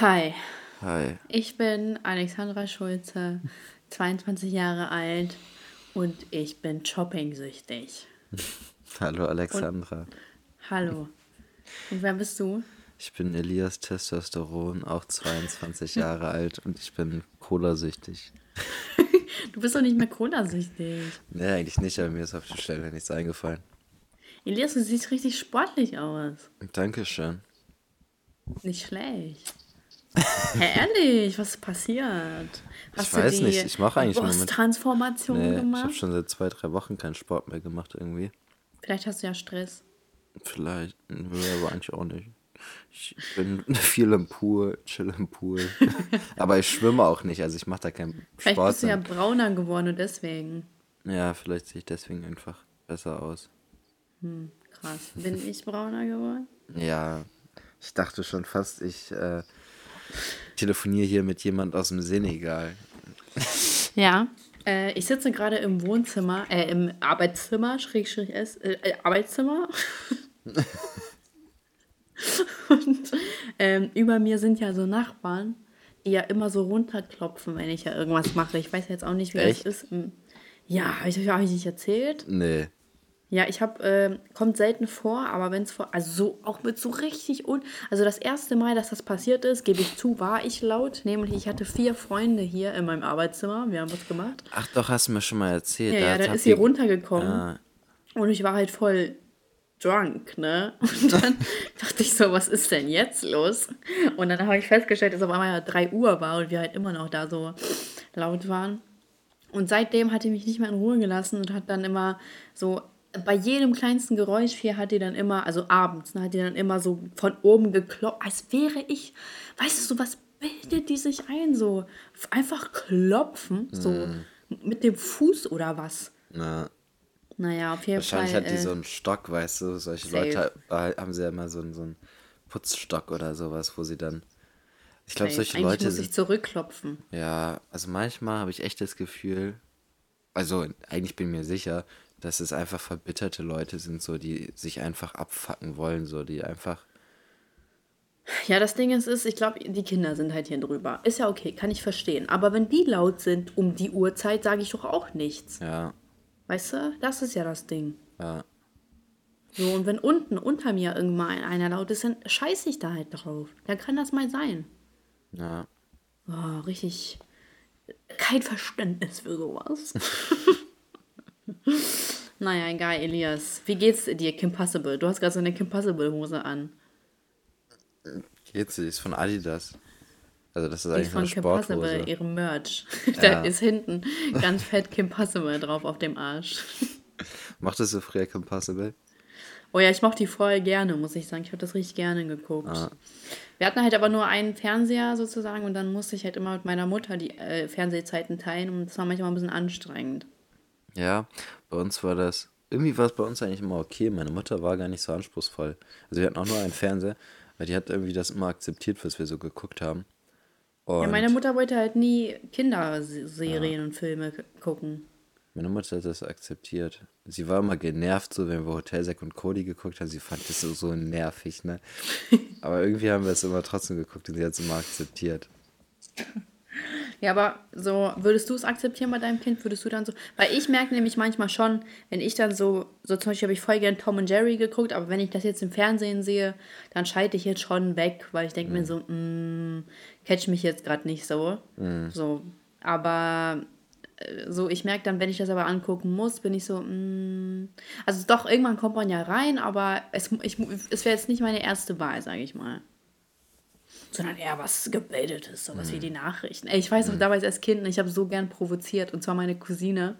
Hi, Hi. ich bin Alexandra Schulze, 22 Jahre alt und ich bin shopping-süchtig. Hallo Alexandra. Hallo. Und wer bist du? Ich bin Elias Testosteron, auch 22 Jahre alt und ich bin Cola-süchtig. Du bist doch nicht mehr Cola-süchtig. Nee, eigentlich nicht, aber mir ist auf die Stelle nichts eingefallen. Elias, du siehst richtig sportlich aus. Dankeschön. Nicht schlecht. Hä, ehrlich, was ist passiert? Hast weiß du die nicht, ich mache eigentlich im Moment- Brusttransformation Nee, ich habe gemacht? schon seit zwei, drei Wochen keinen Sport mehr gemacht irgendwie. Vielleicht hast du ja Stress. Vielleicht, aber eigentlich auch nicht. Ich bin viel im Pool, chill im Pool. aber ich schwimme auch nicht, also ich mache da keinen Vielleicht Sport. bist du ja brauner geworden und deswegen. ja, vielleicht sehe ich deswegen einfach besser aus. Krass. Bin ich brauner geworden? Ja, ich dachte schon fast, ich äh, telefoniere hier mit jemand aus dem Senegal. Ja. Äh, ich sitze gerade im Wohnzimmer, äh, im Arbeitszimmer, Schrägstrich S, äh, äh, Arbeitszimmer. Und ähm, über mir sind ja so Nachbarn, die ja immer so runterklopfen, wenn ich ja irgendwas mache. Ich weiß jetzt auch nicht, wie Echt? das ist. Hm. Ja, habe ich euch auch nicht erzählt? Nee. Ja, ich habe, ähm, kommt selten vor, aber wenn es vor, also so, auch mit so richtig un, also das erste Mal, dass das passiert ist, gebe ich zu, war ich laut, nämlich ich hatte vier Freunde hier in meinem Arbeitszimmer, wir haben was gemacht. Ach doch, hast du mir schon mal erzählt. Ja, da ja, dann ist sie runtergekommen Ah, und ich war halt voll drunk, ne? Und dann dachte ich so, was ist denn jetzt los? Und dann habe ich festgestellt, dass auf einmal ja 3 Uhr war und wir halt immer noch da so laut waren. Und seitdem hat die mich nicht mehr in Ruhe gelassen und hat dann immer so, bei jedem kleinsten Geräusch hier hat die dann immer, also abends, ne, hat die dann immer so von oben geklopft, als wäre ich, weißt du, was bildet die sich ein? So einfach klopfen, so mit dem Fuß oder was? na, Naja, auf jeden wahrscheinlich Fall. hat die äh, so einen Stock, weißt du. Solche safe. Leute ha- haben sie ja immer so einen, so einen Putzstock oder sowas, wo sie dann. Ich glaube, solche Eigentlich Leute muss ich zurückklopfen. Ja, also manchmal habe ich echt das Gefühl, also eigentlich bin ich mir sicher, dass es einfach verbitterte Leute sind, so die sich einfach abfacken wollen, so die einfach. Ja, das Ding ist, ist ich glaube, die Kinder sind halt hier drüber. Ist ja okay, kann ich verstehen. Aber wenn die laut sind um die Uhrzeit, sage ich doch auch nichts. Ja, Weißt du? Das ist ja das Ding. ja. So, und wenn unten unter mir irgendwann einer laut ist, dann scheiße ich da halt drauf. Dann kann das mal sein. Ja. Oh, richtig kein Verständnis für sowas. naja, egal, Elias. Wie geht's dir, Kim Possible? Du hast gerade so eine Kim Possible-Hose an. Geht's, die ist von Adidas. Also das ist Die eigentlich ist von Kim Possible, Sporthose. ihre Merch. Ja. da ist hinten ganz fett Kim Possible drauf auf dem Arsch. Machtest du früher Impossible? Oh ja, ich mochte die voll gerne, muss ich sagen. Ich habe das richtig gerne geguckt. Ah. Wir hatten halt aber nur einen Fernseher sozusagen und dann musste ich halt immer mit meiner Mutter die äh, Fernsehzeiten teilen und das war manchmal ein bisschen anstrengend. Ja, bei uns war das. Irgendwie war es bei uns eigentlich immer okay. Meine Mutter war gar nicht so anspruchsvoll. Also wir hatten auch nur einen Fernseher, weil die hat irgendwie das immer akzeptiert, was wir so geguckt haben. Und Ja, meine Mutter wollte halt nie Kinderserien und Filme gucken. meine Mutter hat das akzeptiert. Sie war immer genervt, so wenn wir Hotelsack und Cody geguckt haben. Sie fand das so, so nervig, ne? Aber irgendwie haben wir es immer trotzdem geguckt und sie hat es immer akzeptiert. Ja, aber so, würdest du es akzeptieren bei deinem Kind? Würdest du dann so. Weil ich merke nämlich manchmal schon, wenn ich dann so, so zum Beispiel habe ich voll gern Tom und Jerry geguckt, aber wenn ich das jetzt im Fernsehen sehe, dann schalte ich jetzt schon weg, weil ich denke mir so, mm, catch mich jetzt gerade nicht so. So. Aber äh, so, ich merke dann, wenn ich das aber angucken muss, bin ich so, mm, also doch, irgendwann kommt man ja rein, aber es, ich, es wäre jetzt nicht meine erste Wahl, sage ich mal sondern eher was Gebildetes, sowas wie die Nachrichten. Ey, ich weiß noch damals als Kind, ich habe so gern provoziert und zwar meine Cousine.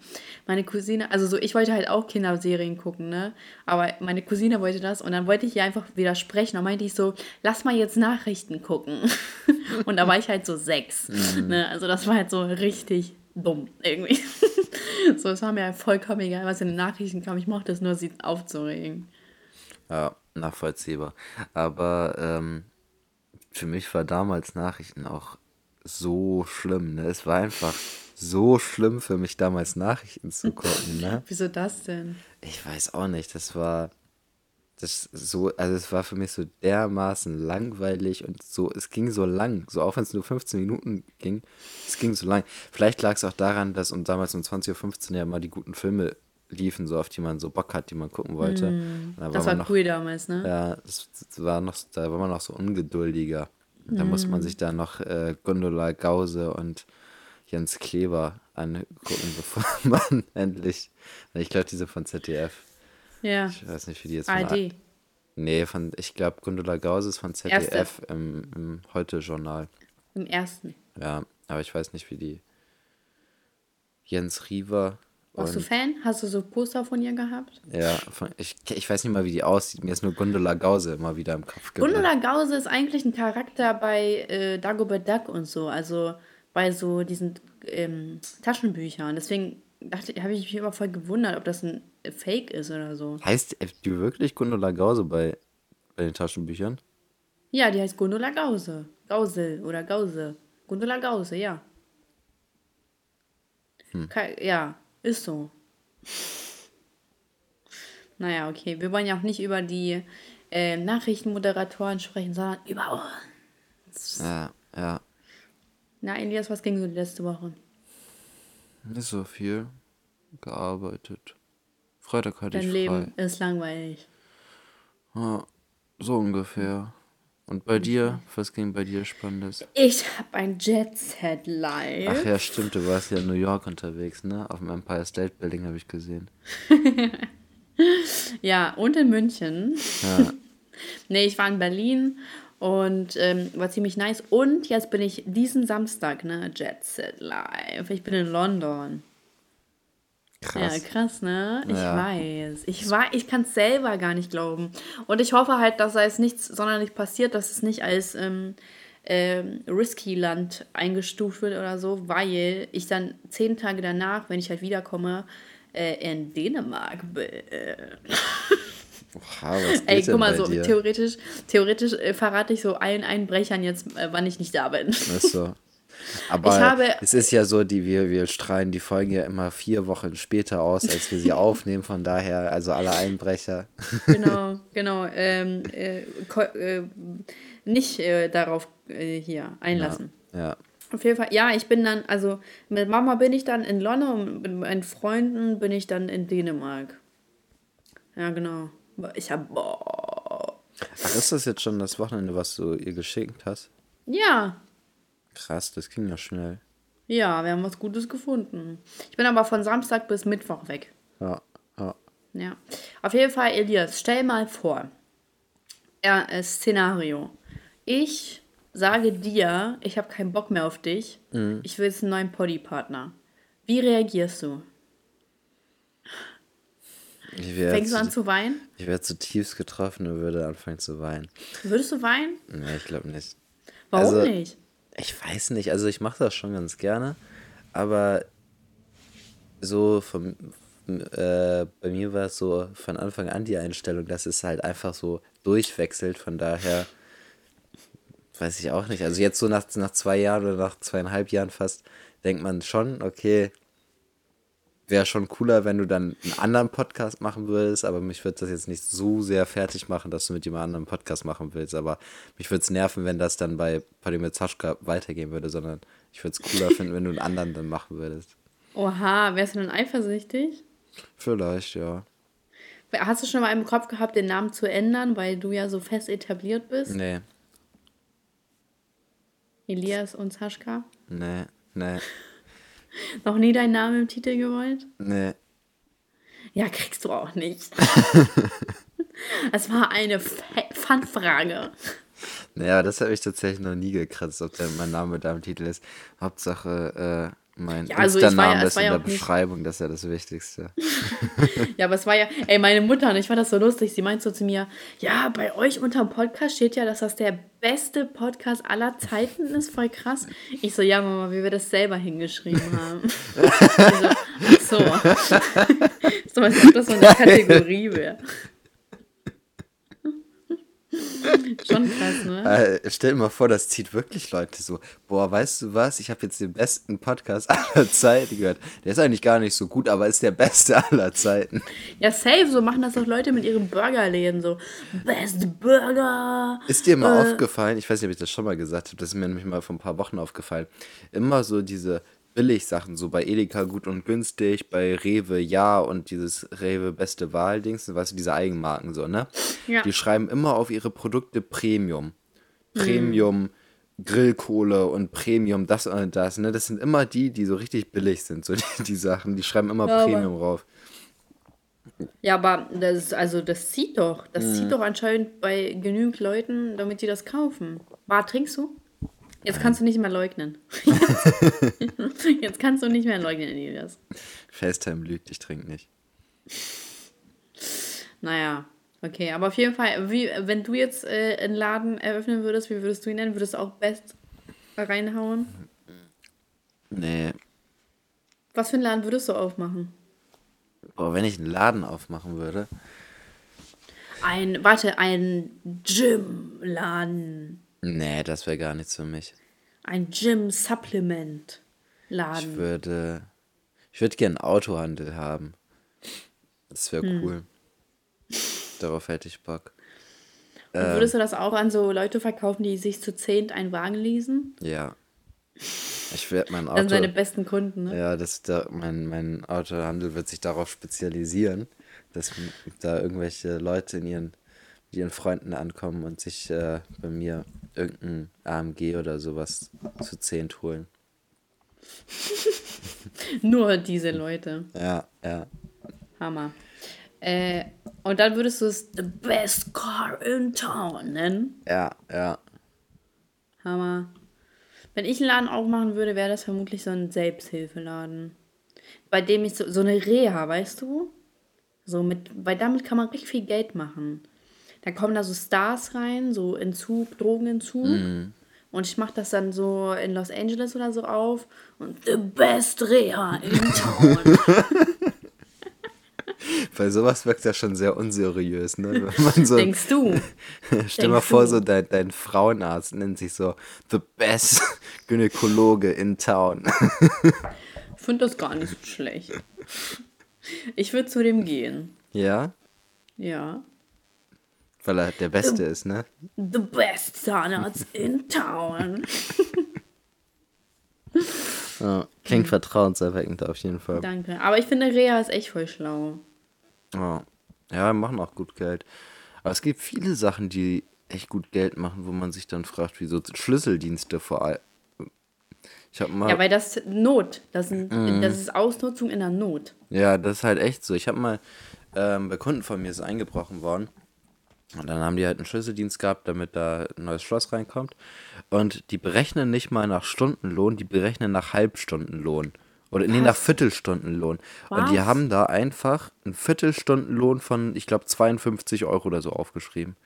Meine Cousine, also so, ich wollte halt auch Kinderserien gucken, ne? Aber meine Cousine wollte das und dann wollte ich ihr einfach widersprechen. Dann meinte ich so, lass mal jetzt Nachrichten gucken. und da war ich halt so sechs. Ne? Also das war halt so richtig dumm irgendwie. so, es war mir halt vollkommen egal, was in den Nachrichten kam. Ich mochte es nur, sie aufzuregen. Ja, nachvollziehbar. Aber ähm, für mich war damals Nachrichten auch so schlimm. Ne? Es war einfach so schlimm für mich damals Nachrichten zu gucken. Ne? Wieso das denn? Ich weiß auch nicht, das war. das so, also es war für mich so dermaßen langweilig und so, es ging so lang, so auch wenn es nur 15 Minuten ging, es ging so lang. Vielleicht lag es auch daran, dass um damals um 20.15 Uhr ja mal die guten Filme liefen, so auf die man so Bock hat, die man gucken wollte. Mm, Da das war noch, cool damals, ne? Ja, das, das war noch, da war man noch so ungeduldiger. Da musste Mm. man sich da noch äh, Gondola Gause und Jens Kleber angucken, bevor man endlich, ich glaube, diese von ZDF. Ja. Ich weiß nicht, wie die jetzt von ARD. Nee, von, ich glaube, Gundula Gause ist von ZDF im, im Heute-Journal. Im ersten. Ja, aber ich weiß nicht, wie die. Jens Riewer. Warst du Fan? Hast du so Poster von ihr gehabt? ja, ich, ich weiß nicht mal, wie die aussieht. Mir ist nur Gundula Gause immer wieder im Kopf geblieben. Gundula Gause ist eigentlich ein Charakter bei äh, Dagobert Duck und so, also bei so diesen ähm, Taschenbüchern. Deswegen habe ich mich immer voll gewundert, ob das ein Fake ist oder so. Heißt die wirklich Gundula Gause bei, bei den Taschenbüchern? Ja, die heißt Gundula Gause. Gausel oder Gause. Gundula Gause, ja. Ke- Ja, ist so. Naja, okay. Wir wollen ja auch nicht über die äh, Nachrichtenmoderatoren sprechen, sondern über uns. Ja, ja. Na, Elias, was ging so die letzte Woche? Nicht so viel. Gearbeitet. Freitag hatte Dein ich Leben frei. ist langweilig. Ja, so ungefähr. Und bei dir? Was ging bei dir Spannendes? Ich habe ein Jet Set live. Ach ja, stimmt, du warst ja in New York unterwegs, ne? Auf dem Empire State Building habe ich gesehen. Ja, und in München. Ja. Nee, ich war in Berlin und ähm, war ziemlich nice. Und jetzt bin ich diesen Samstag, ne? Jet Set live. Ich bin in London. Krass. Ja, krass, ne? Ich Ja. weiß. Ich, war, ich kann es selber gar nicht glauben. Und ich hoffe halt, dass da jetzt nichts sonderlich passiert, dass es nicht als ähm, ähm, risky Land eingestuft wird oder so, weil ich dann zehn Tage danach, wenn ich halt wiederkomme, äh, in Dänemark bin. Oha, was geht Ey, guck mal, so dir? theoretisch, theoretisch äh, verrate ich so allen Einbrechern jetzt, äh, wann ich nicht da bin. Ist so. Aber es ist ja so, die, wir, wir strahlen die Folgen ja immer vier Wochen später aus, als wir sie aufnehmen. Von daher, also alle Einbrecher. genau, genau. Ähm, äh, äh, nicht äh, darauf äh, hier einlassen. Ja. Auf jeden Fall, ja, ich bin dann, also mit Mama bin ich dann in London und mit meinen Freunden bin ich dann in Dänemark. Ja, genau. Ich hab, boah. Ach, ist das jetzt schon das Wochenende, was du ihr geschickt hast? Ja, Krass, das ging ja schnell. ja, wir haben was Gutes gefunden. Ich bin aber von Samstag bis Mittwoch weg. Ja, ja. Ja. Auf jeden Fall, Elias, stell mal vor, ja, äh, Szenario. Ich sage dir, ich habe keinen Bock mehr auf dich. Ich will jetzt einen neuen Poddy-Partner. Wie reagierst du? Ich wäre Fängst du an zu weinen? ich wär zutiefst getroffen und würde anfangen zu weinen. Würdest du weinen? Nee, ich glaube nicht. Warum Also- nicht? Ich weiß nicht, also ich mache das schon ganz gerne, aber so vom, äh, bei mir war es so von Anfang an die Einstellung, dass es halt einfach so durchwechselt, von daher weiß ich auch nicht. Also jetzt so nach, nach zwei Jahren oder nach zweieinhalb Jahren fast, denkt man schon, okay, wäre schon cooler, wenn du dann einen anderen Podcast machen würdest, aber mich würde das jetzt nicht so sehr fertig machen, dass du mit jemand anderem Podcast machen willst, aber mich würde es nerven, wenn das dann bei Party mit Saschka weitergehen würde, sondern ich würde es cooler finden, wenn du einen anderen dann machen würdest. Oha, wärst du dann eifersüchtig? Vielleicht, ja. Hast du schon mal im Kopf gehabt, den Namen zu ändern, weil du ja so fest etabliert bist? Nee, Elias und Saschka? nee, nee, Noch nie deinen Namen im Titel gewollt? nee. Ja, kriegst du auch nicht. Es war eine Fa- Fun-Frage. Naja, das habe ich tatsächlich noch nie gekratzt, ob der mein Name da im Titel ist. Hauptsache, äh, mein Ja, also ja- Insta-Name es ist in ja der Beschreibung, das ist ja das Wichtigste. Ja, aber es war ja, ey, meine Mutter, und ich fand das so lustig, sie meint so zu mir, ja, bei euch unterm Podcast steht ja, dass das der beste Podcast aller Zeiten ist, voll krass. Ich so, ja, Mama, wie wir das selber hingeschrieben haben. So, ach so. so, als ob das so eine Kategorie wäre. Schon krass, ne? Äh, stell dir mal vor, das zieht wirklich Leute so. Boah, weißt du was? Ich habe jetzt den besten Podcast aller Zeiten gehört. Der ist eigentlich gar nicht so gut, aber ist der beste aller Zeiten. Ja, safe. So machen das auch Leute mit ihren Burgerläden. So, Best Burger. Ist dir mal äh, aufgefallen? Ich weiß nicht, ob ich das schon mal gesagt habe. Das ist mir nämlich mal vor ein paar Wochen aufgefallen. Immer so diese Billigsachen, so bei Edeka gut und günstig, bei Rewe ja und dieses Rewe beste Wahl-Dings, weißt du, diese Eigenmarken so, ne? Ja. Die schreiben immer auf ihre Produkte Premium. Premium mhm. Grillkohle und Premium das und das, ne? Das sind immer die, die so richtig billig sind, so die, die Sachen, die schreiben immer ja, Premium aber, rauf. Ja, aber das, also das zieht doch. Das mhm. zieht doch anscheinend bei genügend Leuten, damit die das kaufen. War, trinkst du? Jetzt kannst du nicht mehr leugnen. Jetzt kannst du nicht mehr leugnen, Elias. FaceTime lügt, ich trinke nicht. Naja, okay, aber auf jeden Fall, wie, wenn du jetzt äh, einen Laden eröffnen würdest, wie würdest du ihn nennen? Würdest du auch Best reinhauen? Nee. Was für einen Laden würdest du aufmachen? Boah, wenn ich einen Laden aufmachen würde. Ein, warte, ein Gym-Laden. Nee, das wäre gar nichts für mich. Ein Gym-Supplement-Laden. Ich würde. Ich würde gerne Autohandel haben. Das wäre hm. cool. Darauf hätte ich Bock. Und würdest du das auch an so Leute verkaufen, die sich zu zehnt einen Wagen leasen? Ja. Ich werde mein Auto. Dann seine besten Kunden, ne? Ja, das da, mein, mein Autohandel wird sich darauf spezialisieren, dass da irgendwelche Leute in ihren, mit ihren Freunden ankommen und sich äh, bei mir irgendein AMG oder sowas zu zehnt holen. Nur diese Leute. Ja, ja. Hammer. Äh, und dann würdest du es The Best Car in Town nennen? Ja, ja. Hammer. Wenn ich einen Laden aufmachen würde, wäre das vermutlich so ein Selbsthilfeladen. Bei dem ich so, so eine Reha, weißt du? So mit, weil damit kann man richtig viel Geld machen. Da kommen da so Stars rein, so Entzug, Drogenentzug. Mhm. Und ich mache das dann so in Los Angeles oder so auf. Und the best Reha in town. Bei sowas wirkt ja schon sehr unseriös, ne? So, Denkst du? stell mal vor, du? so dein, dein Frauenarzt nennt sich so The Best Gynäkologe in Town. ich finde das gar nicht so schlecht. Ich würde zu dem gehen. Ja? Ja. Weil er der Beste the, ist, ne? The best Zahnarzt in town. ja, klingt mhm. vertrauenserweckend auf jeden Fall. Danke. Aber ich finde, Rea ist echt voll schlau. Ja. ja, machen auch gut Geld. Aber es gibt viele Sachen, die echt gut Geld machen, wo man sich dann fragt, wieso Schlüsseldienste vor allem. Ich hab mal, ja, weil das Not, das, sind, mm. das ist Ausnutzung in der Not. Ja, das ist halt echt so. Ich habe mal ähm, bei Kunden von mir ist eingebrochen worden und dann haben die halt einen Schlüsseldienst gehabt, damit da ein neues Schloss reinkommt. Und die berechnen nicht mal nach Stundenlohn, die berechnen nach Halbstundenlohn. Oder nee, nach Viertelstundenlohn. Was? Und die haben da einfach einen Viertelstundenlohn von, ich glaube, 52 Euro oder so aufgeschrieben.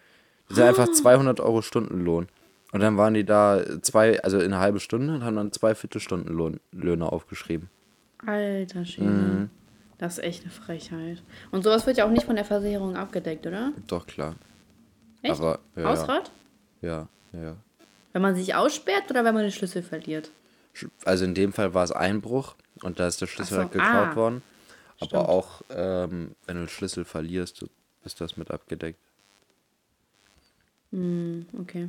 Das ist ah. einfach 200 Euro Stundenlohn. Und dann waren die da zwei, also in einer halben Stunde und haben dann zwei Viertelstundenlöhne aufgeschrieben. Alter Schwede. Mhm. Das ist echt eine Frechheit. Und sowas wird ja auch nicht von der Versicherung abgedeckt, oder? Doch, klar. Echt? Aber, ja, Ausrat? Ja, ja. Wenn man sich aussperrt oder wenn man den Schlüssel verliert? Also in dem Fall war es Einbruch und da ist der Schlüssel so, halt geklaut ah, worden. Aber stimmt. auch ähm, wenn du den Schlüssel verlierst, ist das mit abgedeckt. Hm, okay.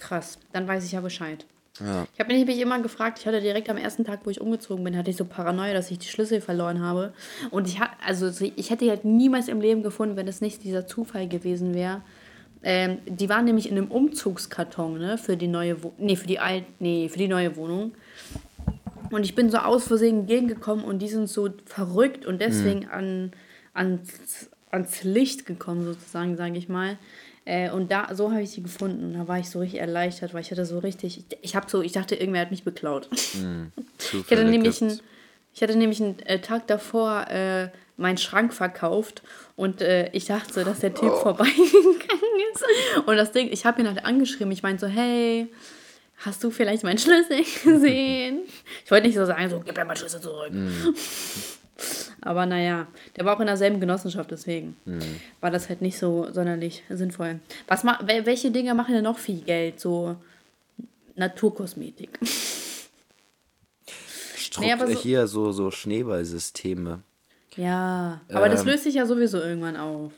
Krass, dann weiß ich ja Bescheid. Ja. Ich habe mich nämlich immer gefragt, ich hatte direkt am ersten Tag, wo ich umgezogen bin, hatte ich so Paranoia, dass ich die Schlüssel verloren habe. Und ich, also, ich hätte halt niemals im Leben gefunden, wenn es nicht dieser Zufall gewesen wäre. Ähm, die waren nämlich in einem Umzugskarton, ne, für die neue Wo nee, für die Alt nee, für die neue Wohnung. Und ich bin so aus Versehen entgegengekommen und die sind so verrückt und deswegen mhm. an, ans, ans Licht gekommen, sozusagen, sage ich mal. Äh, und da, so habe ich sie gefunden. Da war ich so richtig erleichtert, weil ich hatte so richtig, ich, ich habe so, ich dachte, irgendwer hat mich beklaut. Mm, ich hatte nämlich einen, ich hatte nämlich einen äh, Tag davor äh, meinen Schrank verkauft und äh, ich dachte so, dass der Typ oh. vorbeigegangen ist. Und das Ding, ich habe ihn halt angeschrieben. Ich meinte so, hey, hast du vielleicht meinen Schlüssel gesehen? Ich wollte nicht so sagen, so, gib mir meinen Schlüssel zurück. Mm. Aber naja, der war auch in derselben Genossenschaft, deswegen war das halt nicht so sonderlich sinnvoll. Was ma wel- welche Dinge machen denn noch viel Geld? So Naturkosmetik. Strukt Nee, so- hier so, so Schneeballsysteme. Ja, aber das Ähm. löst sich ja sowieso irgendwann auf.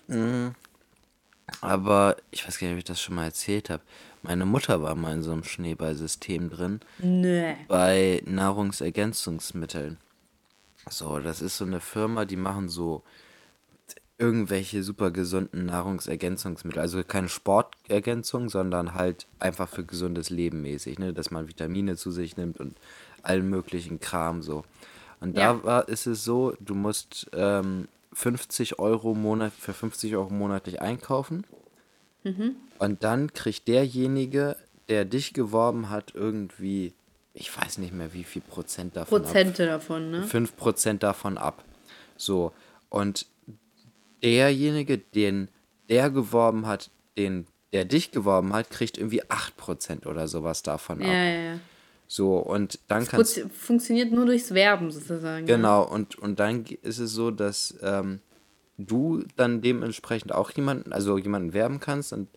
Aber ich weiß gar nicht, ob ich das schon mal erzählt habe. Meine Mutter war mal in so einem Schneeballsystem drin Nö. bei Nahrungsergänzungsmitteln. So, das ist so eine Firma, die machen so irgendwelche super gesunden Nahrungsergänzungsmittel. Also keine Sportergänzung, sondern halt einfach für gesundes Leben mäßig, ne? Dass man Vitamine zu sich nimmt und allen möglichen Kram so. Und da Ja. war, ist es so, du musst ähm, 50 Euro Monat, für 50 Euro monatlich einkaufen. Und dann kriegt derjenige, der dich geworben hat, irgendwie, ich weiß nicht mehr, wie viel Prozent davon ab. Prozente davon, ne? 5% davon ab. So. Und derjenige, den der geworben hat, den der dich geworben hat, kriegt irgendwie 8% oder sowas davon ab. Ja, ja, ja. So, und dann kannst Fun- Funktioniert nur durchs Werben sozusagen. ja. Genau, und, und dann ist es so, dass ähm, du dann dementsprechend auch jemanden, also jemanden werben kannst und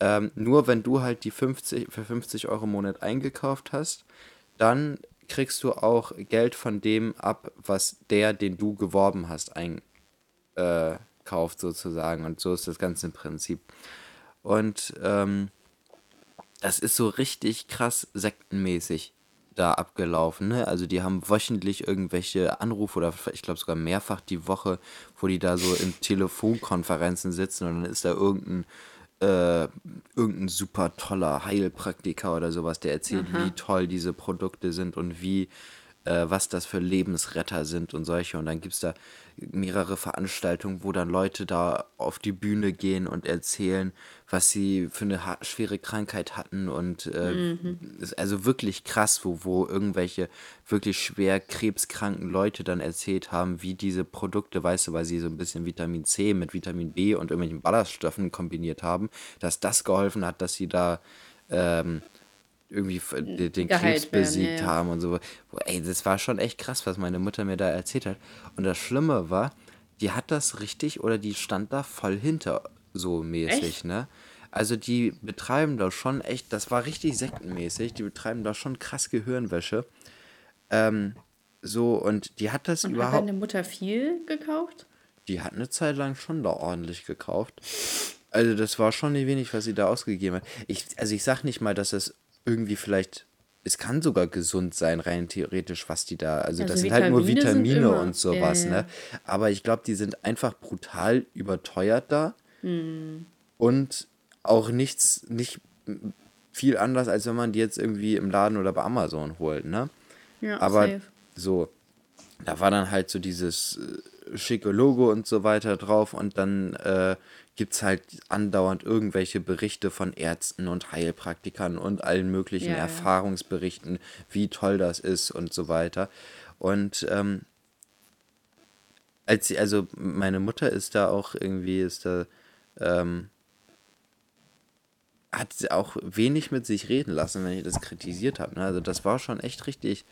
ähm, nur wenn du halt die 50, für 50 Euro im Monat eingekauft hast, dann kriegst du auch Geld von dem ab, was der, den du geworben hast, einkauft äh, sozusagen. Und so ist das Ganze im Prinzip. Und ähm, das ist so richtig krass sektenmäßig da abgelaufen. Ne? Also die haben wöchentlich irgendwelche Anrufe oder ich glaube sogar mehrfach die Woche, wo die da so in Telefonkonferenzen sitzen und dann ist da irgendein äh, irgendein super toller Heilpraktiker oder sowas, der erzählt, wie toll diese Produkte sind und wie äh, was das für Lebensretter sind und solche. Und dann gibt es da mehrere Veranstaltungen, wo dann Leute da auf die Bühne gehen und erzählen, was sie für eine schwere Krankheit hatten. Und äh, ist also wirklich krass, wo, wo irgendwelche wirklich schwer krebskranken Leute dann erzählt haben, wie diese Produkte, weißt du, weil sie so ein bisschen Vitamin C mit Vitamin B und irgendwelchen Ballaststoffen kombiniert haben, dass das geholfen hat, dass sie da ähm, irgendwie den, den Krebs werden, besiegt ja, ja. haben und so. Ey, das war schon echt krass, was meine Mutter mir da erzählt hat. Und das Schlimme war, die hat das richtig oder die stand da voll hinter so mäßig, Echt? ne? Also die betreiben da schon echt, das war richtig sektenmäßig, die betreiben da schon krass Gehirnwäsche. Ähm, so, und die hat das Und hat überhaupt, deine Mutter viel gekauft? die hat eine Zeit lang schon da ordentlich gekauft. Also das war schon nicht wenig, was sie da ausgegeben hat. Ich, also ich sag nicht mal, dass das irgendwie vielleicht, es kann sogar gesund sein, rein theoretisch, was die da, also, Also das sind halt nur Vitamine Vitamine und sowas, ja. ne? Aber ich glaube, die sind einfach brutal überteuert da Hm. und auch nichts, nicht viel anders, als wenn man die jetzt irgendwie im Laden oder bei Amazon holt, ne? Ja, Aber safe. so, da war dann halt so dieses äh, schicke Logo und so weiter drauf und dann äh, gibt es halt andauernd irgendwelche Berichte von Ärzten und Heilpraktikern und allen möglichen Ja, ja. Erfahrungsberichten, wie toll das ist und so weiter. Und ähm, als sie, also meine Mutter ist da auch irgendwie, ist da, ähm, hat sie auch wenig mit sich reden lassen, wenn ich das kritisiert habe. Ne? Also das war schon echt richtig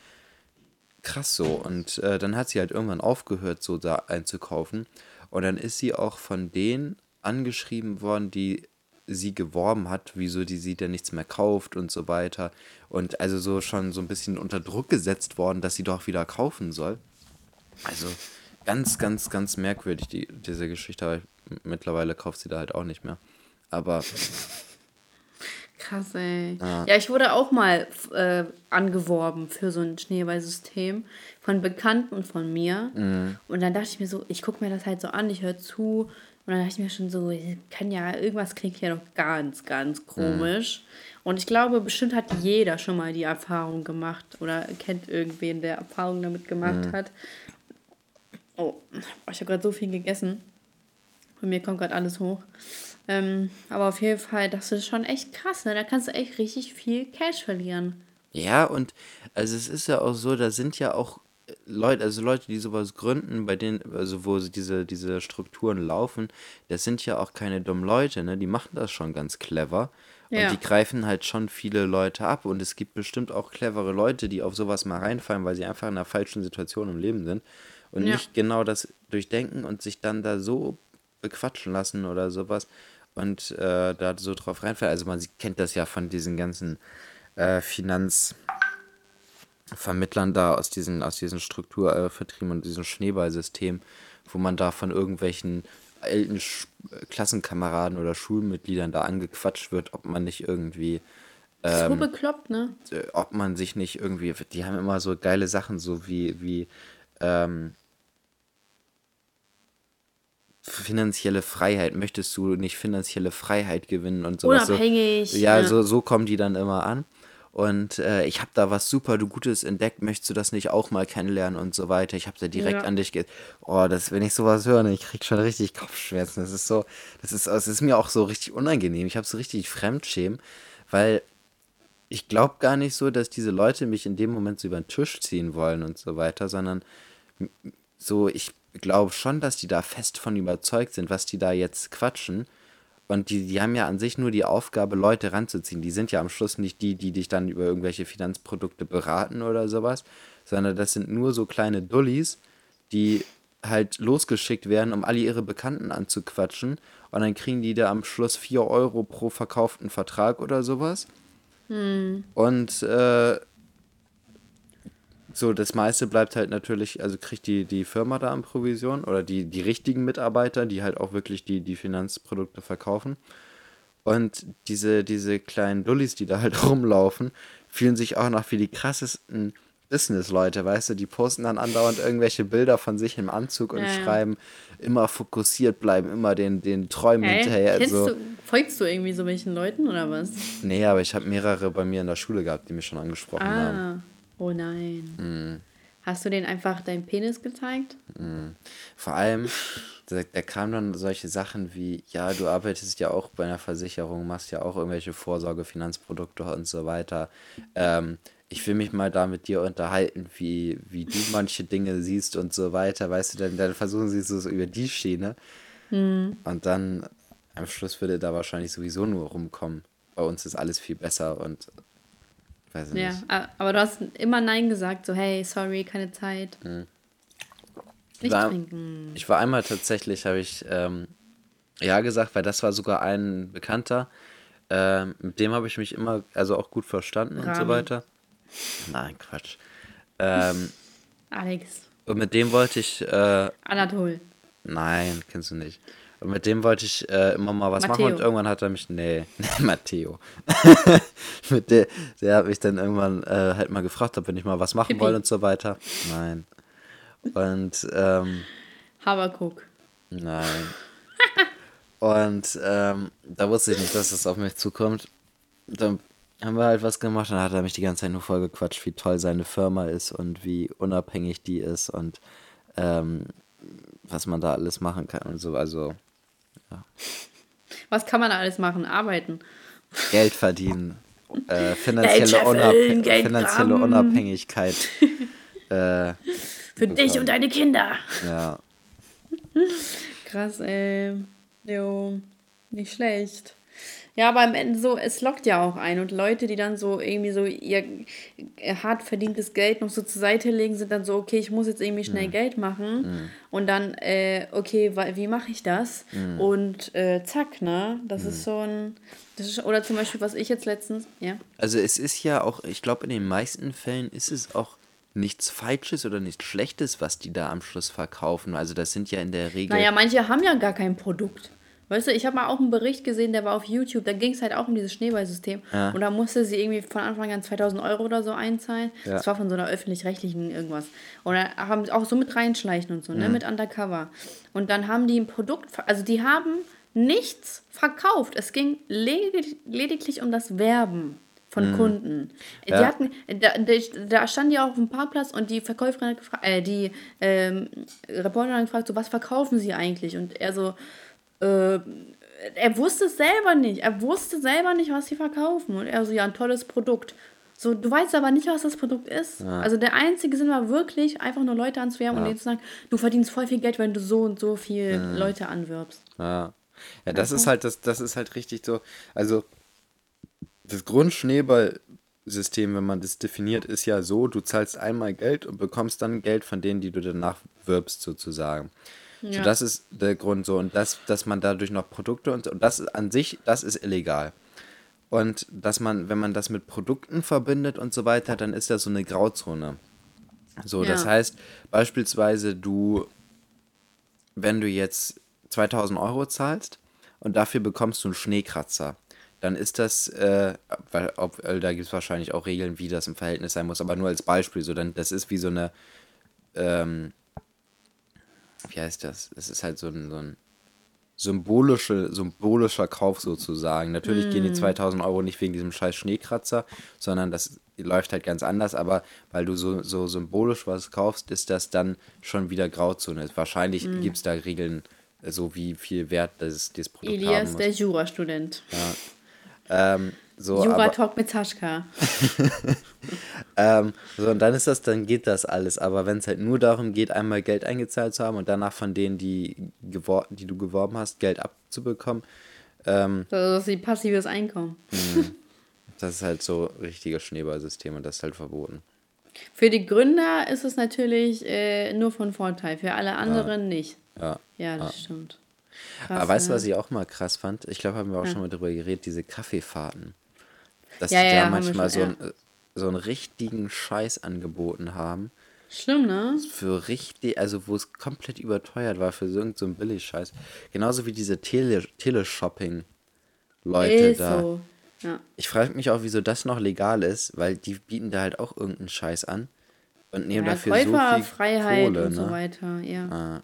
krass so. Und äh, dann hat sie halt irgendwann aufgehört, so da einzukaufen. Und dann ist sie auch von denen angeschrieben worden, die sie geworben hat, wieso die sie denn nichts mehr kauft und so weiter. Und also so schon so ein bisschen unter Druck gesetzt worden, dass sie doch wieder kaufen soll. Also ganz, ganz, ganz merkwürdig, die, diese Geschichte. Aber mittlerweile kauft sie da halt auch nicht mehr. Aber Krass, ey. Ja, ich wurde auch mal äh, angeworben für so ein Schneeballsystem von Bekannten und von mir. Und dann dachte ich mir so, ich gucke mir das halt so an, ich höre zu. Und dann dachte ich mir schon so, kann ja, irgendwas klingt hier doch ganz, ganz komisch. Und ich glaube, bestimmt hat jeder schon mal die Erfahrung gemacht oder kennt irgendwen, der Erfahrung damit gemacht hat. Oh, ich habe gerade so viel gegessen. Von mir kommt gerade alles hoch. Ähm, aber auf jeden Fall, das ist schon echt krass, ne? Da kannst du echt richtig viel Cash verlieren. Ja, und also es ist ja auch so, da sind ja auch Leute, also Leute, die sowas gründen, bei denen, also wo diese, diese Strukturen laufen, das sind ja auch keine dummen Leute, ne? Die machen das schon ganz clever. Und Ja. die greifen halt schon viele Leute ab. Und es gibt bestimmt auch clevere Leute, die auf sowas mal reinfallen, weil sie einfach in einer falschen Situation im Leben sind. und Ja. nicht genau das durchdenken und sich dann da so bequatschen lassen oder sowas und äh, da so drauf reinfallen. Also man kennt das ja von diesen ganzen äh, Finanzvermittlern da aus diesen, aus diesen Strukturvertrieben und diesem Schneeballsystem, wo man da von irgendwelchen alten Sch Klassenkameraden oder Schulmitgliedern da angequatscht wird, ob man nicht irgendwie so bekloppt, ne? äh, ob man sich nicht irgendwie, die haben immer so geile Sachen, so wie, wie ähm, finanzielle Freiheit. Möchtest du nicht finanzielle Freiheit gewinnen und sowas? Unabhängig, So, ja, ja. So, so kommen die dann immer an. Und äh, ich habe da was super du Gutes entdeckt, möchtest du das nicht auch mal kennenlernen und so weiter. Ich habe da direkt Ja. an dich ge Oh, das, wenn ich sowas höre, ne, ich krieg schon richtig Kopfschmerzen. Das ist so, das ist, das ist mir auch so richtig unangenehm. Ich habe so richtig Fremdschämen, weil ich glaube gar nicht so, dass diese Leute mich in dem Moment so über den Tisch ziehen wollen und so weiter, sondern so, ich glaube schon, dass die da fest von überzeugt sind, was die da jetzt quatschen. Und die, die haben ja an sich nur die Aufgabe, Leute ranzuziehen. Die sind ja am Schluss nicht die, die dich dann über irgendwelche Finanzprodukte beraten oder sowas, sondern das sind nur so kleine Dullis, die halt losgeschickt werden, um alle ihre Bekannten anzuquatschen. Und dann kriegen die da am Schluss 4 Euro pro verkauften Vertrag oder sowas. Und äh, so, das meiste bleibt halt natürlich, also kriegt die, die Firma da an Provision oder die, die richtigen Mitarbeiter, die halt auch wirklich die, die Finanzprodukte verkaufen. Und diese, diese kleinen Dullis, die da halt rumlaufen, fühlen sich auch noch wie die krassesten Business-Leute, weißt du, die posten dann andauernd irgendwelche Bilder von sich im Anzug und Ja, ja. schreiben, immer fokussiert bleiben, immer den, den Träumen Hä? hinterher. Kennst so. du, folgst du irgendwie so welchen Leuten oder was? Nee, aber ich habe mehrere bei mir in der Schule gehabt, die mich schon angesprochen haben. Oh nein. Hast du denen einfach deinen Penis gezeigt? Vor allem, da, da kamen dann solche Sachen wie, ja, du arbeitest ja auch bei einer Versicherung, machst ja auch irgendwelche Vorsorge, Finanzprodukte und so weiter. Ähm, ich will mich mal da mit dir unterhalten, wie, wie du manche Dinge siehst und so weiter, weißt du, dann, dann versuchen sie so, so über die Schiene. Und dann am Schluss würde da wahrscheinlich sowieso nur rumkommen. Bei uns ist alles viel besser und weiß ich Ja, nicht. aber du hast immer Nein gesagt, so hey, sorry, keine Zeit. Nicht war, trinken. Ich war einmal tatsächlich, habe ich ähm, ja gesagt, weil das war sogar ein Bekannter. Ähm, mit dem habe ich mich immer, also auch gut verstanden und so weiter. Nein, Quatsch. Ähm, Alex, und mit dem wollte ich, äh, Anatol. nein, kennst du nicht. Und mit dem wollte ich äh, immer mal was machen Matteo. und irgendwann hat er mich, nee, nee Matteo. mit der, der hat mich dann irgendwann äh, halt mal gefragt, ob wir nicht mal was machen wollen und so weiter. Nein. Und ähm, Habakuk. Nein. Und ähm, da wusste ich nicht, dass das auf mich zukommt. Dann haben wir halt was gemacht und dann hat er mich die ganze Zeit nur voll gequatscht, wie toll seine Firma ist und wie unabhängig die ist und ähm, was man da alles machen kann und so. Also Was kann man da alles machen? Arbeiten. Geld verdienen, äh, finanzielle, scheffeln, Unabhäng Geld finanzielle. Unabhängigkeit. äh, Für dich und deine Kinder. ja. Krass, ey. Jo, nicht schlecht. Ja, aber am Ende so, es lockt ja auch ein. Und Leute, die dann so irgendwie so ihr hart verdientes Geld noch so zur Seite legen, sind dann so, okay, ich muss jetzt irgendwie schnell Geld machen. Und dann, äh, okay, wie mache ich das? Und äh, zack, ne? Das ist so ein. Das ist, oder zum Beispiel, was ich jetzt letztens, ja. Also es ist ja auch, ich glaube, in den meisten Fällen ist es auch nichts Falsches oder nichts Schlechtes, was die da am Schluss verkaufen. Also das sind ja in der Regel. Naja, manche haben ja gar kein Produkt. Weißt du, ich habe mal auch einen Bericht gesehen, der war auf YouTube, da ging es halt auch um dieses Schneeballsystem. Ja. Und da musste sie irgendwie von Anfang an 2000 Euro oder so einzahlen. Ja. Das war von so einer öffentlich-rechtlichen irgendwas. Und da haben sie auch so mit reinschleichen und so, ne, mit Undercover. Und dann haben die ein Produkt, also die haben nichts verkauft. Es ging ledig lediglich um das Werben von Kunden. Die Ja. hatten, da, da, da stand die auch auf dem Parkplatz und die Verkäuferin hat gefragt, äh, die ähm, Reporterin hat gefragt, so, was verkaufen sie eigentlich? Und er so, äh, er wusste es selber nicht. Er wusste selber nicht, was sie verkaufen. Und er so, ja, ein tolles Produkt. So, du weißt aber nicht, was das Produkt ist. Also der einzige Sinn war wirklich, einfach nur Leute anzuwerben und denen zu sagen, du verdienst voll viel Geld, wenn du so und so viel Leute anwirbst. Ja. Ja, das ist halt, das, das ist halt richtig so. Also, das Grundschneeball-System System, wenn man das definiert, ist ja so, du zahlst einmal Geld und bekommst dann Geld von denen, die du danach wirbst, sozusagen. Ja. So, das ist der Grund so. Und das, dass man dadurch noch Produkte und, und das an sich, das ist illegal. Und dass man, wenn man das mit Produkten verbindet und so weiter, dann ist das so eine Grauzone. So, ja. das heißt, beispielsweise du, wenn du jetzt 2000 Euro zahlst und dafür bekommst du einen Schneekratzer, dann ist das, äh, weil ob, äh, da gibt es wahrscheinlich auch Regeln, wie das im Verhältnis sein muss, aber nur als Beispiel, so, dann, das ist wie so eine, ähm, wie heißt das? Es ist halt so ein, so ein symbolische, symbolischer Kauf sozusagen. Natürlich mm. gehen die 2000 Euro nicht wegen diesem scheiß Schneekratzer, sondern das läuft halt ganz anders, aber weil du so, so symbolisch was kaufst, ist das dann schon wieder Grauzone. Wahrscheinlich mm. gibt es da Regeln, so wie viel Wert das, das Produkt Elias, haben muss. der Jurastudent. Ja. Ähm, so, Jura-Talk mit Saschka. ähm, so, und dann ist das, dann geht das alles. Aber wenn es halt nur darum geht, einmal Geld eingezahlt zu haben und danach von denen, die, die du geworben hast, Geld abzubekommen. Ähm, das ist wie passives Einkommen. Mhm. das ist halt so richtiges Schneeballsystem und das ist halt verboten. Für die Gründer ist es natürlich äh, nur von Vorteil, für alle anderen ja. nicht. Ja. Ja, das ja. stimmt. Krass, Aber weißt du, was ich auch mal krass fand? Ich glaube, haben wir auch ja. schon mal drüber geredet, diese Kaffeefahrten dass ja, die ja, da manchmal schon, so, einen, so einen richtigen Scheiß angeboten haben. Schlimm, ne? Für richtig, also wo es komplett überteuert war für so irgendeinen so Billigscheiß. Genauso wie diese Tele Teleshopping-Leute da. So. Ja. Ich frage mich auch, wieso das noch legal ist, weil die bieten da halt auch irgendeinen Scheiß an und nehmen ja, dafür so viel Freiheit Kohle, und ne? so weiter, ja. Ah.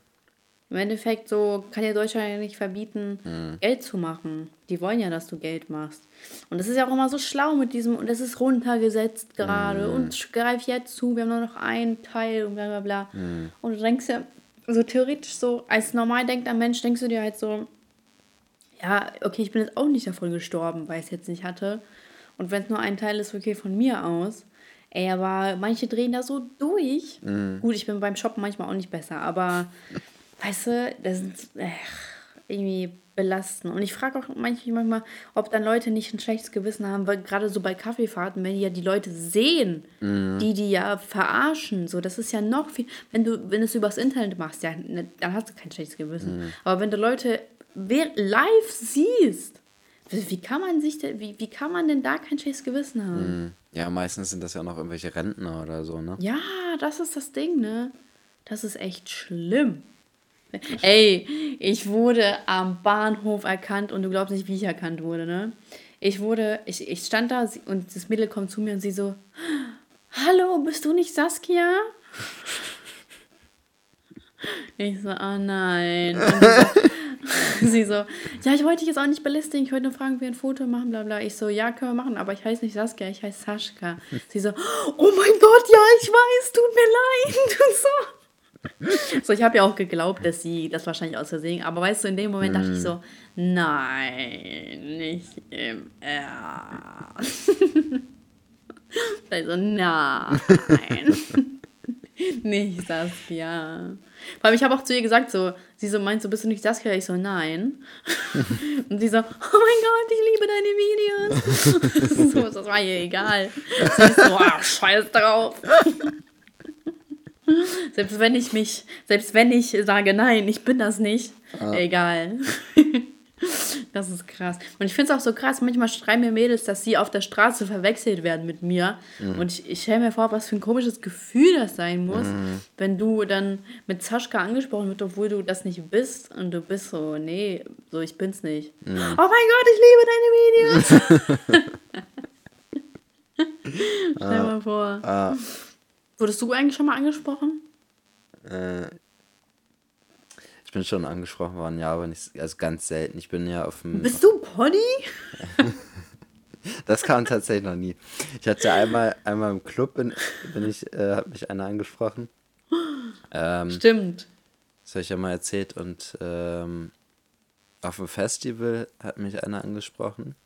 Im Endeffekt so kann dir Deutschland ja nicht verbieten, mhm. Geld zu machen. Die wollen ja, dass du Geld machst. Und das ist ja auch immer so schlau mit diesem, und das ist runtergesetzt gerade mhm. und greif jetzt zu, wir haben nur noch einen Teil und bla bla bla. Mhm. Und du denkst ja, so theoretisch so, als normal denkender Mensch denkst du dir halt so, ja, okay, ich bin jetzt auch nicht davon gestorben, weil ich es jetzt nicht hatte. Und wenn es nur ein Teil ist, okay, von mir aus. Ey, aber manche drehen da so durch. Mhm. Gut, ich bin beim Shoppen manchmal auch nicht besser, aber weißt du, das ist äh, irgendwie belastend. Und ich frage auch manchmal, ob dann Leute nicht ein schlechtes Gewissen haben, weil gerade so bei Kaffeefahrten, wenn die ja die Leute sehen, mhm. die die ja verarschen, so, das ist ja noch viel, wenn du, wenn du es übers Internet machst, ja, ne, dann hast du kein schlechtes Gewissen. Mhm. Aber wenn du Leute live siehst, wie kann man sich denn, wie, wie kann man denn da kein schlechtes Gewissen haben? Mhm. Ja, meistens sind das ja noch irgendwelche Rentner oder so, ne? Ja, das ist das Ding, ne? Das ist echt schlimm. Ey, ich wurde am Bahnhof erkannt und du glaubst nicht, wie ich erkannt wurde, ne? Ich wurde, ich, ich stand da und das Mädel kommt zu mir und sie so, hallo, bist du nicht Saskia? Ich so, oh nein. So, sie so, ja, ich wollte dich jetzt auch nicht belästigen, ich wollte nur fragen, wie ein Foto machen, bla bla. Ich so, ja, können wir machen, aber ich heiße nicht Saskia, ich heiße Saschka. Sie so, oh mein Gott, ja, ich weiß, tut mir leid. Und so so, ich habe ja auch geglaubt, dass sie das wahrscheinlich aus Versehen, aber weißt du, in dem Moment mm. dachte ich so, mhm. nein, nicht im Ernst. also, nein. nicht Saskia. Vor allem, ich habe auch zu ihr gesagt, so, sie so meint, so bist du nicht Saskia? Ich so, nein. Und sie so, oh mein Gott, ich liebe deine Videos. so, das war ihr egal. Sie so, ah, scheiß drauf. Selbst wenn ich mich, selbst wenn ich sage, nein, ich bin das nicht, ah. egal. Das ist krass. Und ich finde es auch so krass, manchmal schreiben mir Mädels, dass sie auf der Straße verwechselt werden mit mir. Mhm. Und ich, ich stelle mir vor, was für ein komisches Gefühl das sein muss, mhm. wenn du dann mit Zaschka angesprochen wird, obwohl du das nicht bist. Und du bist so, nee, so ich bin's nicht. Mhm. Oh mein Gott, ich liebe deine Videos. Stell ah. mal vor. Ah. Wurdest du eigentlich schon mal angesprochen? Äh, ich bin schon angesprochen worden, ja, aber nicht, also ganz selten. Ich bin ja auf dem. Bist du Pony? das kam tatsächlich noch nie. Ich hatte einmal, einmal im Club, bin, bin ich, äh, hat mich einer angesprochen. Ähm, Stimmt. Das habe ich ja mal erzählt. Und ähm, auf dem Festival hat mich einer angesprochen.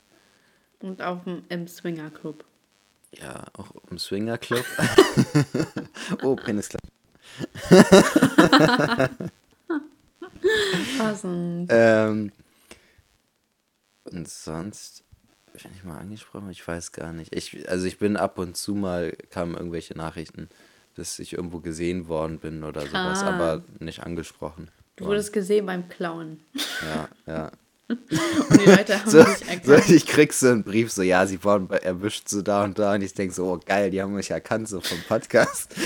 Und auf dem im Swinger Club. Ja, auch im Swinger Club. oh, Penis Club. Passend. Ähm, und sonst, bin ich mal angesprochen? Ich weiß gar nicht. Ich, also ich bin ab und zu mal, kamen irgendwelche Nachrichten, dass ich irgendwo gesehen worden bin oder sowas, Ah. aber nicht angesprochen. Du wurdest gesehen beim Klauen. Ja, ja. Und die Leute haben So, dich so, erkannt. ich krieg so einen Brief, so, ja, sie wurden bei- erwischt, so da und da. Und ich denke so, oh geil, die haben mich erkannt, so vom Podcast.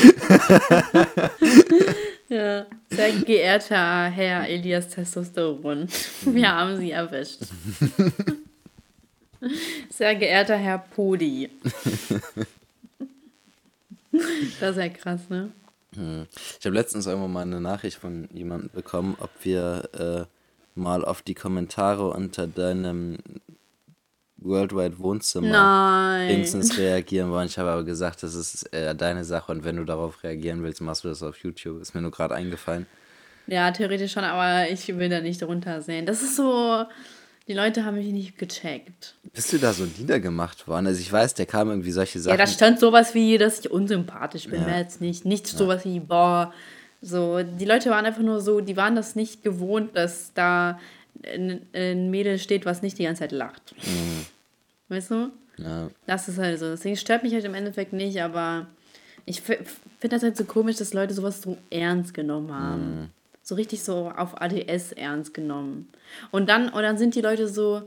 Ja. Sehr geehrter Herr Elias Testosteron, wir haben Sie erwischt. Sehr geehrter Herr Podi. Das ist ja krass, ne? Ich habe letztens irgendwann mal eine Nachricht von jemandem bekommen, ob wir äh, mal auf die Kommentare unter deinem Worldwide Wohnzimmer Nein. wenigstens reagieren wollen. Ich habe aber gesagt, das ist äh, deine Sache und wenn du darauf reagieren willst, machst du das auf YouTube. Ist mir nur gerade eingefallen. Ja, theoretisch schon, aber ich will da nicht drunter sehen. Das ist so, die Leute haben mich nicht gecheckt. Bist du da so niedergemacht worden? Also ich weiß, der kam irgendwie solche Sachen. Ja, da stand sowas wie, dass ich unsympathisch bin, Ja. mehr jetzt nicht. Nicht sowas wie, boah, so. Die Leute waren einfach nur so, die waren das nicht gewohnt, dass da ein, ein Mädel steht, was nicht die ganze Zeit lacht. Weißt du? ja. Das ist halt so. Deswegen stört mich halt im Endeffekt nicht, aber ich finde das halt so komisch, dass Leute sowas so ernst genommen haben. So richtig so auf ADS ernst genommen. Und dann, und dann sind die Leute so,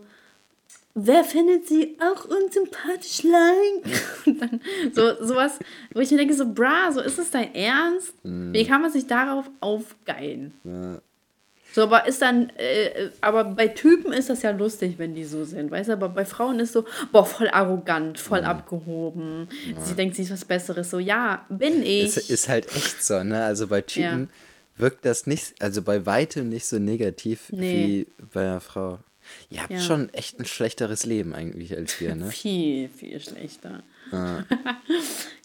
wer findet sie auch unsympathisch like? Und dann so sowas, wo ich mir denke, so, bra, so ist es dein Ernst? Wie kann man sich darauf aufgeilen? Ja. So, aber ist dann, äh, aber bei Typen ist das ja lustig, wenn die so sind, weißt du, aber bei Frauen ist so, boah, voll arrogant, voll abgehoben. Sie denkt, sie ist was Besseres. So, ja, bin ich. Es ist halt echt so, ne? Also bei Typen wirkt das nicht, also bei weitem nicht so negativ Nee. wie bei einer Frau. Ihr habt Ja. schon echt ein schlechteres Leben eigentlich als wir, ne? Viel, viel schlechter.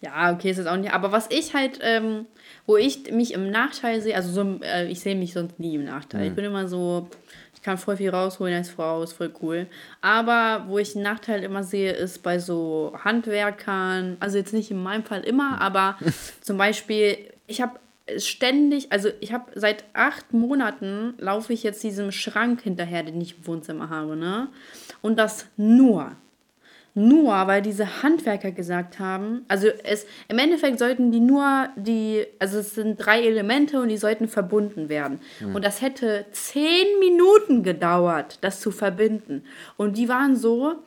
ja, okay, ist jetzt auch nicht. Aber was ich halt, ähm, wo ich mich im Nachteil sehe, also so, äh, ich sehe mich sonst nie im Nachteil. Ich bin immer so, ich kann voll viel rausholen als Frau, ist voll cool. Aber wo ich einen Nachteil immer sehe, ist bei so Handwerkern, also jetzt nicht in meinem Fall immer, aber zum Beispiel, ich habe ständig, also ich habe seit acht Monaten laufe ich jetzt diesem Schrank hinterher, den ich im Wohnzimmer habe, ne? Und das nur. Nur, weil diese Handwerker gesagt haben, also es im Endeffekt sollten die nur die, also es sind drei Elemente und die sollten verbunden werden. Und das hätte zehn Minuten gedauert, das zu verbinden. Und die waren so,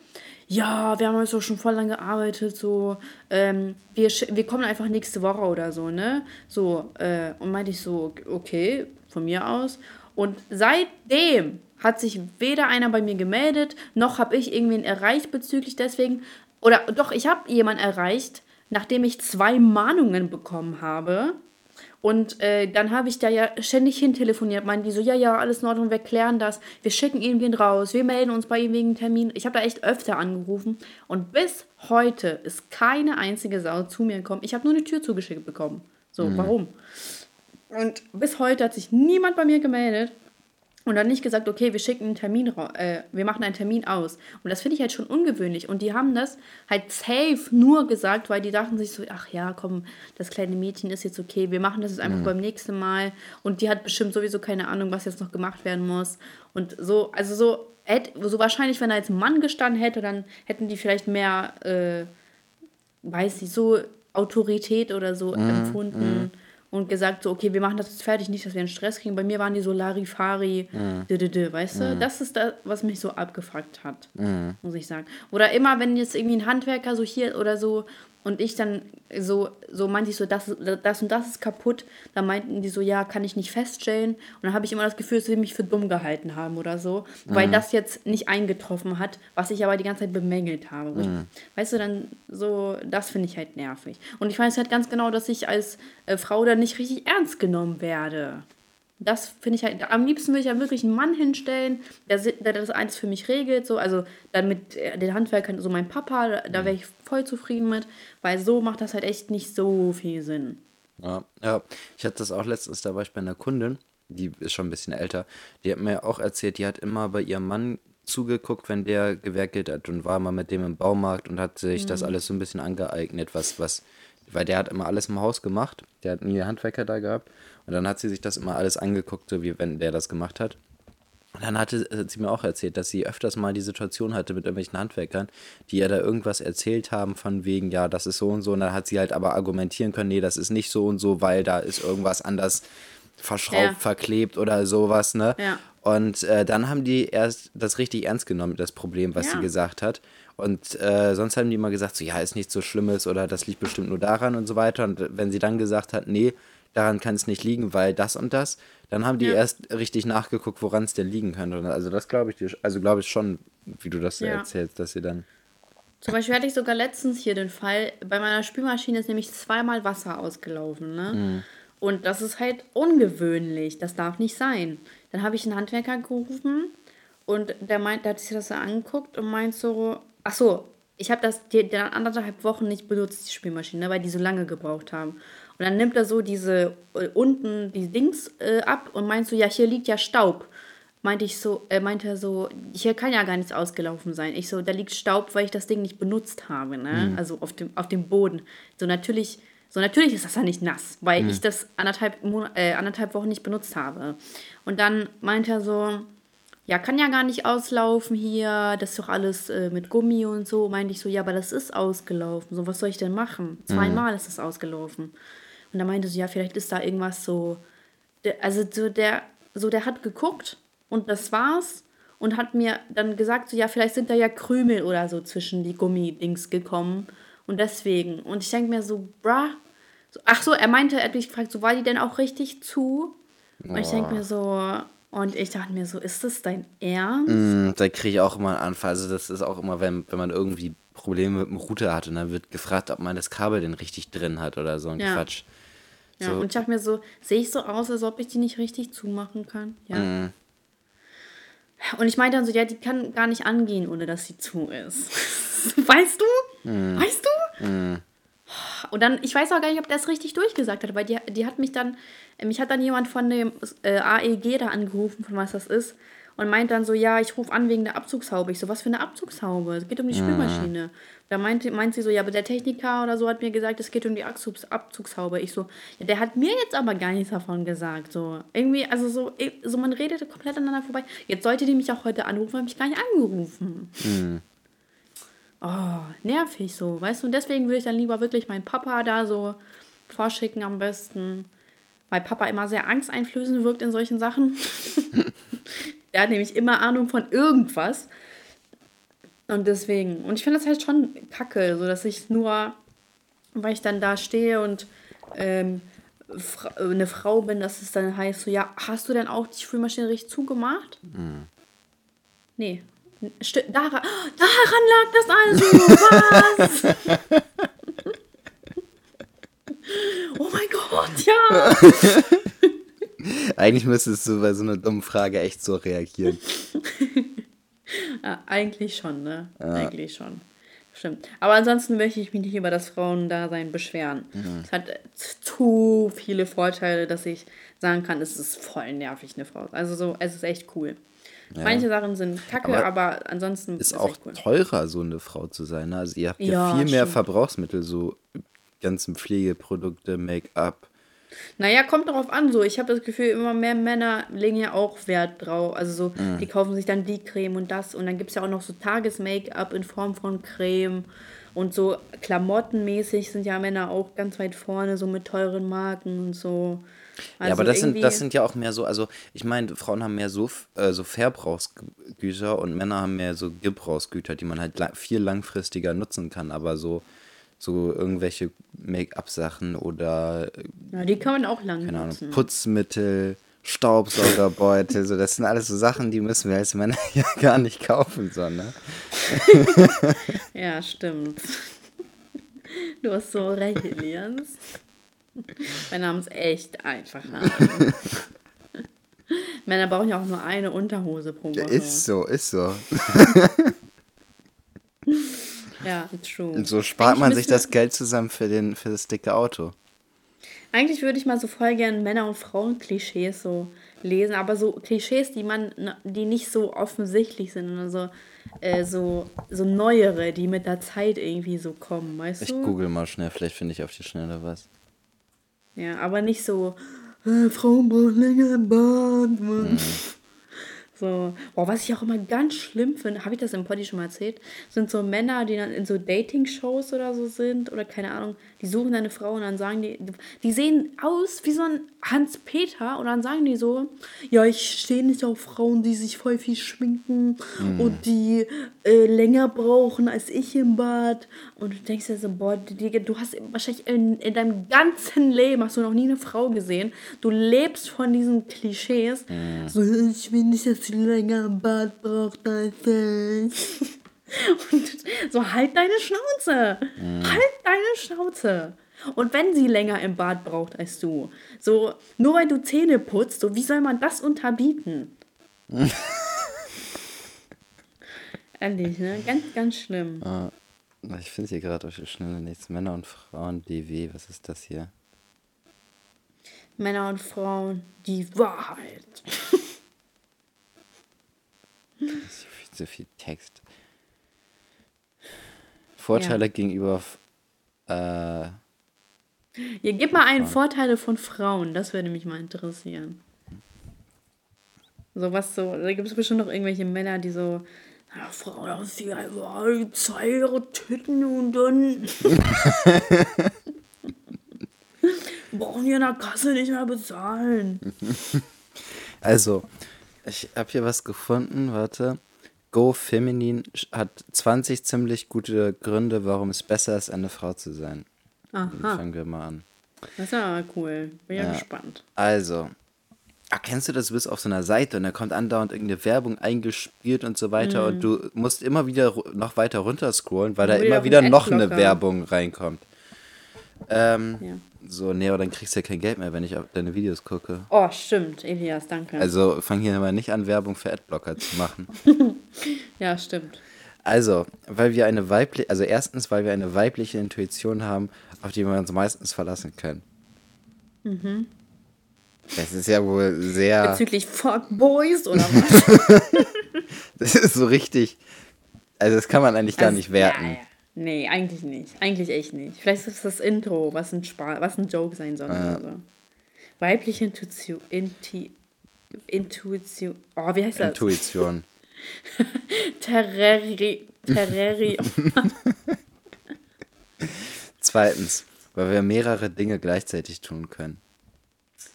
ja, wir haben jetzt doch schon voll lange gearbeitet, so, ähm, wir, wir kommen einfach nächste Woche oder so, ne? So, äh, und meinte ich so, okay, von mir aus. Und seitdem hat sich weder einer bei mir gemeldet, noch habe ich irgendwen erreicht bezüglich deswegen. Oder doch, ich habe jemanden erreicht, nachdem ich zwei Mahnungen bekommen habe. Und äh, dann habe ich da ja ständig hin telefoniert, meinen die so, ja, ja, alles in Ordnung, wir klären das, wir schicken irgendwen raus, wir melden uns bei ihm wegen Termin. Ich habe da echt öfter angerufen und bis heute ist keine einzige Sau zu mir gekommen. Ich habe nur eine Tür zugeschickt bekommen. So, warum? Und bis heute hat sich niemand bei mir gemeldet und dann nicht gesagt, okay, wir schicken einen Termin, äh, wir machen einen Termin aus. Und das finde ich halt schon ungewöhnlich. Und die haben das halt safe nur gesagt, weil die dachten sich so, ach ja, komm, das kleine Mädchen ist jetzt okay, wir machen das jetzt einfach beim nächsten Mal. Und die hat bestimmt sowieso keine Ahnung, was jetzt noch gemacht werden muss. Und so, also so, hätt, so wahrscheinlich, wenn da jetzt ein Mann gestanden hätte, dann hätten die vielleicht mehr, äh, weiß nicht, so Autorität oder so empfunden und gesagt so, okay, wir machen das jetzt fertig, nicht, dass wir einen Stress kriegen. Bei mir waren die so Larifari, dü, weißt du? Das ist das, was mich so abgefuckt hat, muss ich sagen. Oder immer, wenn jetzt irgendwie ein Handwerker so hier oder so und ich dann so, so meinte ich so, das, das und das ist kaputt, dann meinten die so, ja, kann ich nicht feststellen. Und dann habe ich immer das Gefühl, dass sie mich für dumm gehalten haben oder so, weil das jetzt nicht eingetroffen hat, was ich aber die ganze Zeit bemängelt habe. Ich, weißt du, dann so, das finde ich halt nervig. Und ich weiß halt ganz genau, dass ich als äh, Frau dann nicht richtig ernst genommen werde. Das finde ich halt, am liebsten würde ich ja wirklich einen Mann hinstellen, der, der das alles für mich regelt, so, also dann mit äh, den Handwerkern, so mein Papa, da, da wäre ich voll zufrieden mit, weil so macht das halt echt nicht so viel Sinn. Ja, ja. Ich hatte das auch letztens, da war ich bei einer Kundin, die ist schon ein bisschen älter, die hat mir auch erzählt, die hat immer bei ihrem Mann zugeguckt, wenn der gewerkelt hat und war mal mit dem im Baumarkt und hat sich das alles so ein bisschen angeeignet, was, was, weil der hat immer alles im Haus gemacht, der hat nie Handwerker da gehabt und dann hat sie sich das immer alles angeguckt, so wie wenn der das gemacht hat. Und dann hatte, hat sie mir auch erzählt, dass sie öfters mal die Situation hatte mit irgendwelchen Handwerkern, die ihr da irgendwas erzählt haben von wegen, ja, das ist so und so. Und dann hat sie halt aber argumentieren können, nee, das ist nicht so und so, weil da ist irgendwas anders verschraubt, Ja. verklebt oder sowas, ne? Ja. Und äh, dann haben die erst das richtig ernst genommen, das Problem, was Ja. sie gesagt hat. Und äh, sonst haben die immer gesagt, so, ja, ist nichts so Schlimmes oder das liegt bestimmt nur daran und so weiter. Und wenn sie dann gesagt hat, nee, daran kann es nicht liegen, weil das und das, dann haben die Ja. erst richtig nachgeguckt, woran es denn liegen könnte. Also das glaube ich dir, also glaube ich schon, wie du das Ja. erzählst, dass sie dann. Zum Beispiel hatte ich sogar letztens hier den Fall, bei meiner Spülmaschine ist nämlich zweimal Wasser ausgelaufen, ne? Und das ist halt ungewöhnlich. Das darf nicht sein. Dann habe ich einen Handwerker gerufen und der meint, der hat sich das so angeguckt und meint so, ach so, ich habe das die, die anderthalb Wochen nicht benutzt, die Spülmaschine, weil die so lange gebraucht haben. Und dann nimmt er so diese äh, unten die Dings äh, ab und meint so, ja, hier liegt ja Staub. Meinte ich so, äh, meinte er so, hier kann ja gar nichts ausgelaufen sein. Ich so, da liegt Staub, weil ich das Ding nicht benutzt habe, ne? Also auf dem, auf dem Boden. So natürlich, so natürlich ist das ja nicht nass, weil ich das anderthalb, Mon äh, anderthalb Wochen nicht benutzt habe. Und dann meinte er so, ja, kann ja gar nicht auslaufen hier, das ist doch alles äh, mit Gummi und so. Meinte ich so, ja, aber das ist ausgelaufen. So, was soll ich denn machen? Zweimal ist es ausgelaufen. Und dann meinte sie, ja, vielleicht ist da irgendwas so, also so der, so der hat geguckt und das war's und hat mir dann gesagt, so ja, vielleicht sind da ja Krümel oder so zwischen die Gummidings gekommen und deswegen. Und ich denke mir so, bruh, so, ach so, er meinte, er hat mich gefragt, so war die denn auch richtig zu? Und ich denke mir so, und ich dachte mir so, ist das dein Ernst? Mm, da kriege ich auch immer einen Anfall. Also das ist auch immer, wenn, wenn man irgendwie Probleme mit dem Router hat und dann wird gefragt, ob man das Kabel denn richtig drin hat oder so ein Ja. Quatsch. Ja, So. und ich dachte mir so, sehe ich so aus, als ob ich die nicht richtig zumachen kann? Ja. Mhm. Und ich meinte dann so, ja, die kann gar nicht angehen, ohne dass sie zu ist. weißt du? Mhm. Weißt du? Und dann, ich weiß auch gar nicht, ob der es richtig durchgesagt hat, weil die, die hat mich dann, äh, mich hat dann jemand von dem äh, AEG da angerufen, von was das ist, und meint dann so, ja, ich rufe an wegen der Abzugshaube. Ich so, was für eine Abzugshaube? Es geht um die Spülmaschine. Da meinte, meint sie so, ja, aber der Techniker oder so hat mir gesagt, es geht um die Abzugs Abzugshaube. Ich so, ja, der hat mir jetzt aber gar nichts davon gesagt. So, irgendwie, also so, so man redet komplett aneinander vorbei. Jetzt sollte die mich auch heute anrufen, habe mich gar nicht angerufen. Oh, nervig so, weißt du? Und deswegen würde ich dann lieber wirklich meinen Papa da so vorschicken am besten. Weil Papa immer sehr angsteinflößend wirkt in solchen Sachen. Der hat nämlich immer Ahnung von irgendwas. Und deswegen. Und ich finde das halt schon kacke, so dass ich nur, weil ich dann da stehe und ähm, eine Frau bin, dass es dann heißt so, ja, hast du denn auch die Spülmaschine richtig zugemacht? Nee. Sti- Daran, daran lag das also. Was? oh mein Gott, ja. Eigentlich müsstest du bei so einer dummen Frage echt so reagieren. ja eigentlich schon, ne? Eigentlich schon. Stimmt. Aber ansonsten möchte ich mich nicht über das Frauendasein beschweren. Es hat äh, zu viele Vorteile, dass ich sagen kann, es ist voll nervig, eine Frau. Also so, es ist echt cool. Manche Sachen sind kacke, Aber aber, ansonsten Ist es auch echt cool. teurer, so eine Frau zu sein. ne? Also ihr habt ja, Ja, viel mehr stimmt. Verbrauchsmittel, so ganzen Pflegeprodukte, Make-up. Naja, kommt darauf an. So, ich habe das Gefühl, immer mehr Männer legen ja auch Wert drauf. Also so, Mhm. die kaufen sich dann die Creme und das. Und dann gibt es ja auch noch so Tages-Make-up in Form von Creme. Und so klamottenmäßig sind ja Männer auch ganz weit vorne, so mit teuren Marken und so. Also ja, aber das sind, das sind ja auch mehr so, also ich meine, Frauen haben mehr so, äh, so Verbrauchsgüter und Männer haben mehr so Gebrauchsgüter, die man halt viel langfristiger nutzen kann, aber so, so irgendwelche Make-up-Sachen oder, äh, Ja, die kann man auch lang keine Ahnung, nutzen. Putzmittel, Staubsaugerbeutel, so, das sind alles so Sachen, die müssen wir als Männer ja gar nicht kaufen, so, ne? Ja, stimmt. Du hast so recht, Elias. Mein Name ist echt einfach. Männer brauchen ja auch nur eine Unterhose pro Woche. Ist so, ist so. Ja, true. Und so spart man sich das Geld zusammen für, den, für das dicke Auto. Eigentlich würde ich mal so voll gerne Männer- und Frauen-Klischees so lesen, aber so Klischees, die man, die nicht so offensichtlich sind, sondern so, äh, so, so neuere, die mit der Zeit irgendwie so kommen, weißt Ich du? google mal schnell, vielleicht finde ich auf die Schnelle was. Ja, aber nicht so, äh, Frauen brauchen länger im Bad, Mann. So, boah, was ich auch immer ganz schlimm finde, habe ich das im Poddy schon mal erzählt, sind so Männer, die dann in so Dating-Shows oder so sind oder keine Ahnung, die suchen eine Frau und dann sagen die, die sehen aus wie so ein Hans-Peter und dann sagen die so, ja, ich stehe nicht auf Frauen, die sich voll viel schminken Mhm. und die äh, länger brauchen als ich im Bad. Und du denkst dir so, boah, du hast wahrscheinlich in, in deinem ganzen Leben hast du noch nie eine Frau gesehen. Du lebst von diesen Klischees. Mhm. So, ich will nicht, dass sie länger im Bad braucht als ich. Und so, halt deine Schnauze. Halt deine Schnauze. Und wenn sie länger im Bad braucht als du, so, nur weil du Zähne putzt, so, wie soll man das unterbieten? Ehrlich, ne? Ganz, ganz schlimm. Ah, ich finde hier gerade auf die Schnelle nichts. Männer und Frauen, DW, was ist das hier? Männer und Frauen, die Wahrheit. Ist viel zu viel Text. Vorteile gegenüber. f- Äh, Hier, gib mal einen Vorteile von Frauen, das würde mich mal interessieren. So was so, da gibt es bestimmt noch irgendwelche Männer, die so, ja, Frau, da ist die einfach zwei ihre Titten und dann brauchen wir in der Kasse nicht mehr bezahlen. also, ich habe hier was gefunden. Warte. Go Feminin sch- hat 20 ziemlich gute Gründe, warum es besser ist, eine Frau zu sein. Dann Aha, fangen wir mal an. das ist ja cool. Bin ja, Ja. gespannt. Also, ah, kennst du das? Du bist auf so einer Seite und da kommt andauernd irgendeine Werbung eingespielt und so weiter und du musst immer wieder noch weiter runter scrollen, weil da immer wieder noch eine. Werbung reinkommt. Ähm, Ja. So, nee, aber dann kriegst du ja kein Geld mehr, wenn ich auf deine Videos gucke. Oh, stimmt, Elias, danke. Also fang hier mal nicht an, Werbung für Adblocker zu machen. ja, stimmt. Also, weil wir eine weibliche, also erstens, weil wir eine weibliche Intuition haben, auf die wir uns meistens verlassen können. Mhm. Das ist ja wohl sehr, Bezüglich Fuckboys oder was? das ist so richtig, also das kann man eigentlich gar Also, nicht werten. Ja, ja. Nee, eigentlich nicht. Eigentlich echt nicht. Vielleicht ist das Intro, was ein, Spa was ein Joke sein soll. Oder so. Weibliche Intuition. Inti Intuition. Oh, wie heißt das? Intuition. Terrari. Terrari. Zweitens, weil wir mehrere Dinge gleichzeitig tun können.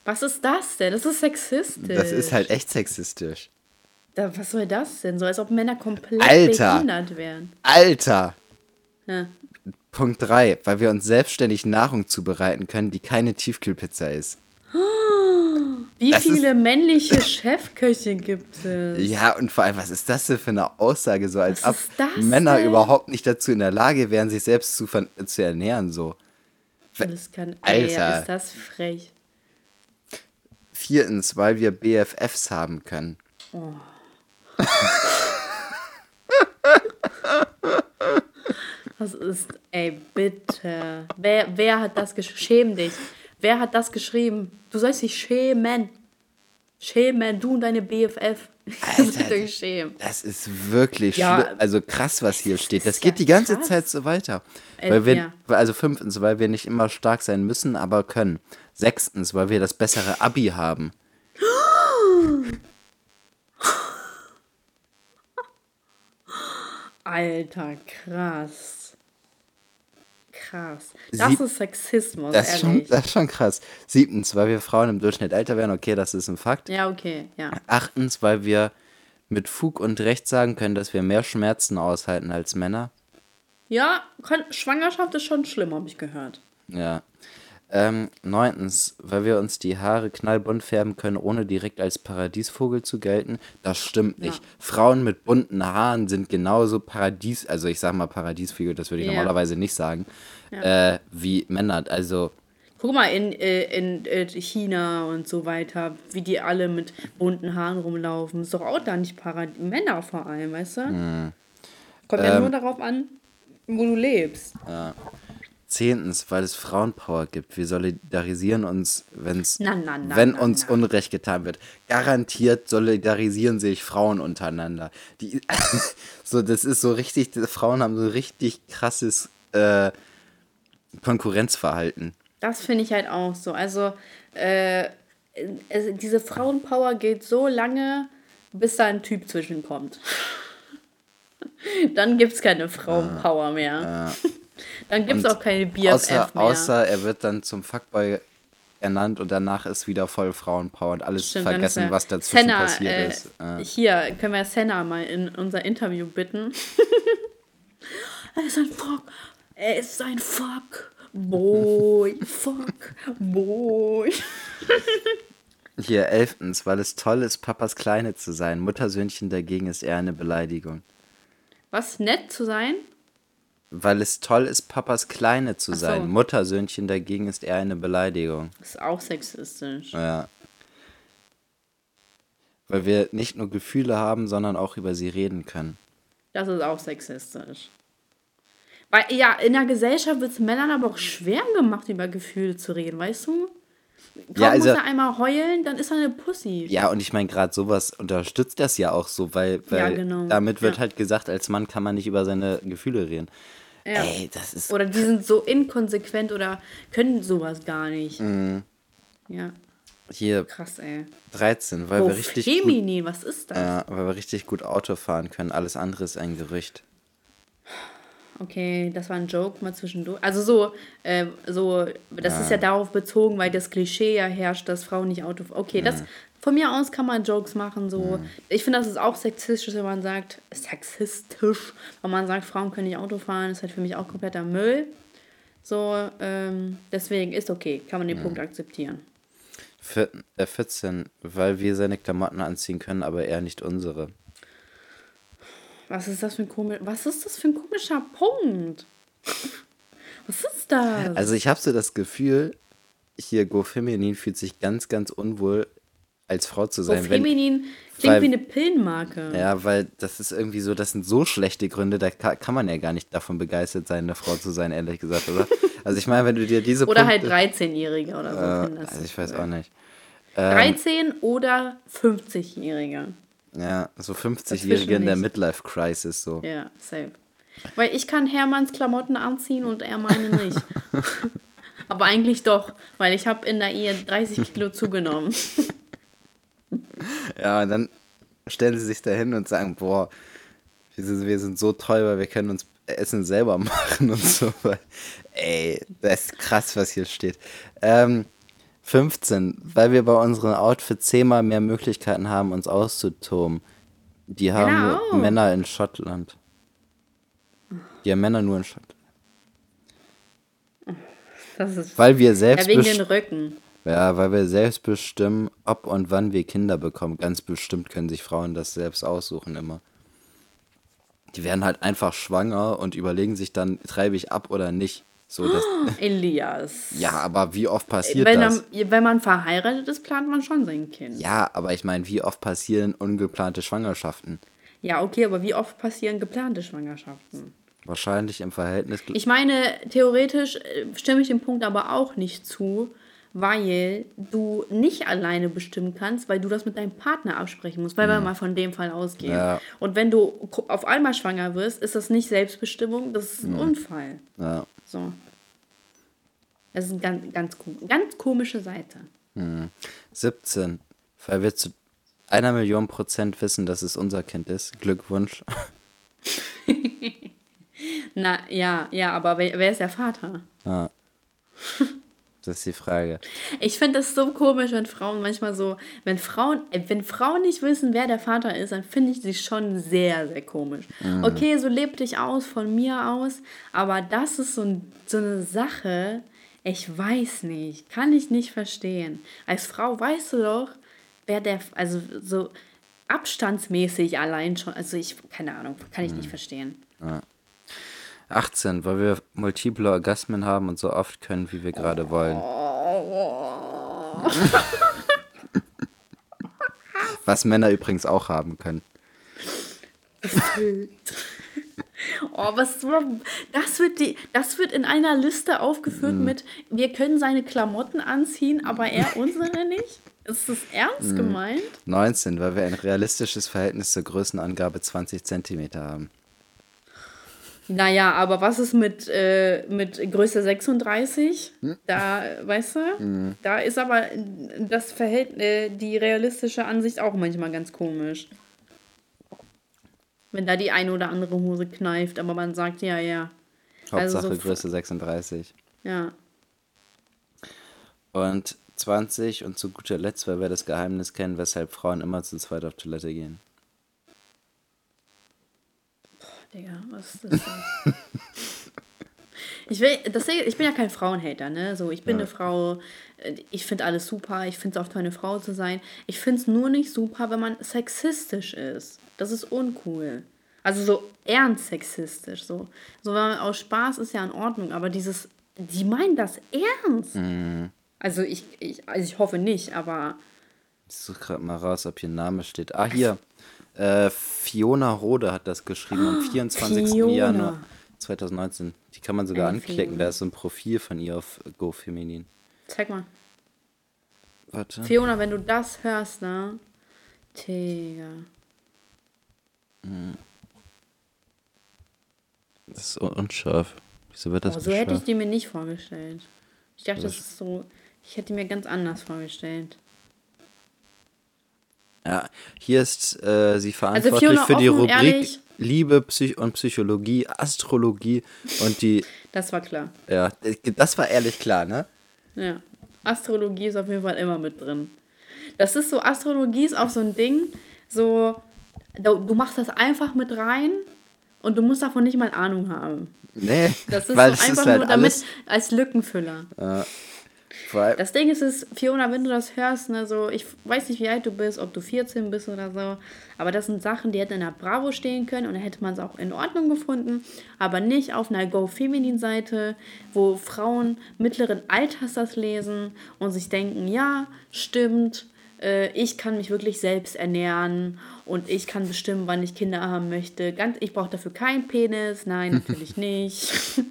was ist das denn? Das ist sexistisch. Das ist halt echt sexistisch. Da, was soll das denn? So als ob Männer komplett Alter. behindert wären. Alter! Ja. Punkt 3, weil wir uns selbstständig Nahrung zubereiten können, die keine Tiefkühlpizza ist. Wie Das viele männliche Chefköche gibt es? Ja, und vor allem, was ist das denn für eine Aussage, so als ob Männer denn? überhaupt nicht dazu in der Lage wären, sich selbst zu, zu ernähren, so. Das kann. Ey, Alter. ist das frech. Viertens, weil wir BFFs haben können. Was ist, ey, bitte. Wer, wer hat das geschrieben? Schäm dich. Wer hat das geschrieben? Du sollst dich schämen. Schämen, du und deine BFF. Dich schämen. Das ist wirklich Ja, schlimm. Also krass, was hier steht. Das geht ja die ganze krass. Zeit so weiter. Äh, Weil wir, ja. Also fünftens, weil wir nicht immer stark sein müssen, aber können. Sechstens, weil wir das bessere Abi haben. Alter, krass. Krass. Das Sieb- ist Sexismus, Das ist, schon, ehrlich. das ist schon krass. Siebtens, weil wir Frauen im Durchschnitt älter werden. Okay, das ist ein Fakt. Ja, okay, ja. Achtens, weil wir mit Fug und Recht sagen können, dass wir mehr Schmerzen aushalten als Männer. Ja, Schwangerschaft ist schon schlimm, habe ich gehört. Ja. Ähm, neuntens, weil wir uns die Haare knallbunt färben können, ohne direkt als Paradiesvogel zu gelten. Das stimmt nicht. Ja. Frauen mit bunten Haaren sind genauso Paradies, also ich sag mal Paradiesvögel, das würde ich Ja. normalerweise nicht sagen, äh, wie Männer. Also Guck mal, in, äh, in äh, China und so weiter, wie die alle mit bunten Haaren rumlaufen. Ist doch auch da nicht Paradies. Männer vor allem, weißt du? Hm. Kommt Ähm. ja nur darauf an, wo du lebst. Zehntens, weil es Frauenpower gibt. Wir solidarisieren uns, wenn's, Na, na, na, wenn uns. Unrecht getan wird. Garantiert solidarisieren sich Frauen untereinander. Die, so, das ist so richtig, Frauen haben so richtig krasses äh, Konkurrenzverhalten. Das finde ich halt auch so. Also, äh, es, diese Frauenpower geht so lange, bis da ein Typ zwischenkommt. Dann gibt es keine Frauenpower mehr. Dann gibt es auch keine BFF Außer, mehr. außer er wird dann zum Fuckboy ernannt und danach ist wieder voll Frauenpower und alles Stimmt, vergessen, er- was dazwischen Senna, passiert äh, ist. Äh, Hier können wir Senna mal in unser Interview bitten. er ist ein Fuck. Er ist ein Fuck. Boy. Fuck. Boy. Hier, elftens, weil es toll ist, Papas Kleine zu sein. Muttersöhnchen dagegen ist eher eine Beleidigung. Was nett zu sein? Weil es toll ist, Papas Kleine zu so. sein. Muttersöhnchen dagegen ist eher eine Beleidigung. Ist auch sexistisch. Ja. Weil wir nicht nur Gefühle haben, sondern auch über sie reden können. Das ist auch sexistisch. Weil, ja, in der Gesellschaft wird es Männern aber auch schwer gemacht, über Gefühle zu reden, weißt du? Kaum Ja, also- muss er einmal heulen, dann ist er eine Pussy. Ja, und ich meine, gerade sowas unterstützt das ja auch so, weil, weil Ja, genau. damit wird Ja. halt gesagt, als Mann kann man nicht über seine Gefühle reden. Ja. Ey, das ist. Oder die sind so inkonsequent oder können sowas gar nicht. Mhm. Ja, Hier krass, ey. 13, weil Oh, wir richtig gut, Femini, was ist das? ja, weil wir richtig gut Auto fahren können. Alles andere ist ein Gerücht. Okay, das war ein Joke mal zwischendurch. Also so, äh, so, das ist ja darauf bezogen, weil das Klischee ja herrscht, dass Frauen nicht Auto fahren. Okay, das, von mir aus kann man Jokes machen, so. Ich finde, das ist auch sexistisch, wenn man sagt, sexistisch, wenn man sagt, Frauen können nicht Auto fahren, ist halt für mich auch kompletter Müll. So, ähm, deswegen ist okay, kann man den Punkt akzeptieren. Vier, äh, 14, weil wir seine Klamotten anziehen können, aber er nicht unsere. Was ist das für ein komisch, was ist das für ein komischer Punkt? Was ist das? Also ich habe so das Gefühl, hier Go Feminin fühlt sich ganz, ganz unwohl als Frau zu sein. wenn, feminin klingt weil- wie eine Pillenmarke. ja, weil das ist irgendwie so, das sind so schlechte Gründe, da kann, kann man ja gar nicht davon begeistert sein, eine Frau zu sein, ehrlich gesagt, oder? Also ich meine, wenn du dir diese Oder halt Punkte, 13-Jährige oder so. äh, also ich weiß auch nicht. 13 oder 50-Jährige. Ja, so 50-Jährige Dazwischen in der. Midlife-Crisis so. Ja, safe. Weil ich kann Hermanns Klamotten anziehen und er meine nicht. Aber eigentlich doch, weil ich habe in der Ehe 30 Kilo zugenommen. Ja, und dann stellen sie sich da hin und sagen, boah, wir sind, so toll, weil wir können uns Essen selber machen und so. Ey, das ist krass, was hier steht. Ähm, 15, weil wir bei unseren Outfits zehnmal mehr Möglichkeiten haben, uns auszutoben. Die haben Genau. Männer in Schottland. Die haben Männer nur in Schottland. Das ist Weil wir ja, selbst wegen den Röcken. ja, weil wir selbst bestimmen, ob und wann wir Kinder bekommen. Ganz bestimmt können sich Frauen das selbst aussuchen immer. Die werden halt einfach schwanger und überlegen sich dann, treibe ich ab oder nicht. So, das, Elias. ja, aber wie oft passiert Wenn, das? er, wenn man verheiratet ist, plant man schon sein Kind. Ja, aber ich meine, wie oft passieren ungeplante Schwangerschaften? Ja, okay, aber wie oft passieren geplante Schwangerschaften? Wahrscheinlich im Verhältnis. Ich meine, theoretisch äh, stimme ich dem Punkt aber auch nicht zu, weil du nicht alleine bestimmen kannst, weil du das mit deinem Partner absprechen musst, weil wir mal von dem Fall ausgehen. Ja. Und wenn du auf einmal schwanger wirst, ist das nicht Selbstbestimmung, das ist ein Unfall. ja. So. Das ist eine ganz, ganz, ganz komische Seite. 17. Weil wir zu einer Million Prozent wissen, dass es unser Kind ist. Glückwunsch. Na, ja, ja, aber wer, wer ist der Vater? Ja. Das ist die Frage. Ich finde das so komisch, wenn Frauen manchmal so, wenn Frauen, äh, wenn Frauen nicht wissen, wer der Vater ist, dann finde ich sie schon sehr, sehr komisch. Okay, so leb dich aus von mir aus, aber das ist so, ein, so eine Sache, ich weiß nicht, kann ich nicht verstehen. Als Frau weißt du doch, wer der, also so abstandsmäßig allein schon, also ich, keine Ahnung, kann ich nicht verstehen. 18, weil wir multiple Orgasmen haben und so oft können, wie wir gerade wollen. Was Männer übrigens auch haben können. Oh, was das wird die das wird in einer Liste aufgeführt mit wir können seine Klamotten anziehen, aber er unsere nicht? Ist das ernst gemeint? 19, weil wir ein realistisches Verhältnis zur Größenangabe 20 cm haben. Naja, aber was ist mit, äh, mit Größe 36? Da, weißt du, da ist aber das Verhältnis, äh, die realistische Ansicht auch manchmal ganz komisch. Wenn da die eine oder andere Hose kneift, aber man sagt, ja, ja. Also Hauptsache so- Größe 36. Ja. Und 20 und zu guter Letzt, weil wir das Geheimnis kennen, weshalb Frauen immer zu zweit auf Toilette gehen. Digga, was ist das denn? ich, will, deswegen, ich bin ja kein Frauenhater, ne? So, ich bin Ja. eine Frau, äh, ich finde alles super, ich finde es auch toll, eine Frau zu sein. Ich finde es nur nicht super, wenn man sexistisch ist. Das ist uncool. Also so ernst sexistisch. So, so wenn man aus Spaß ist ja in Ordnung, aber dieses, die meinen das ernst. Also ich, ich, also ich hoffe nicht, aber Ich suche gerade mal raus, ob hier ein Name steht. Ah, hier. Äh, Fiona Rode hat das geschrieben am 24. Fiona. Januar 2019. Die kann man sogar Ey, anklicken. Fiona. Da ist so ein Profil von ihr auf GoFeminin. zeig mal. Warte. Fiona, wenn du das hörst, ne? Digga. Das ist un- unscharf. Wieso wird das Oh, so hätte ich die mir nicht vorgestellt. Ich dachte, das Das- ist so. Ich hätte mir ganz anders vorgestellt. Ja, hier ist äh, sie verantwortlich Also für die offen, Rubrik ehrlich- Liebe Psych und Psychologie, Astrologie und die. Das war klar. Ja, das war ehrlich klar, ne? Ja. Astrologie ist auf jeden Fall immer mit drin. Das ist so, Astrologie ist auch so ein Ding, so, du, machst das einfach mit rein und du musst davon nicht mal Ahnung haben. Nee, Das ist weil so es einfach ist halt nur damit alles. als Lückenfüller. Allem, Das Ding ist, es, Fiona, wenn du das hörst, ne, so, ich weiß nicht, wie alt du bist, ob du 14 bist oder so, aber das sind Sachen, die hätten in der Bravo stehen können und dann hätte man es auch in Ordnung gefunden, aber nicht auf einer Go-Feminin-Seite, wo Frauen mittleren Alters das lesen und sich denken, ja, stimmt, äh, ich kann mich wirklich selbst ernähren und ich kann bestimmen, wann ich Kinder haben möchte. Ganz, ich brauche dafür keinen Penis, nein, natürlich nicht.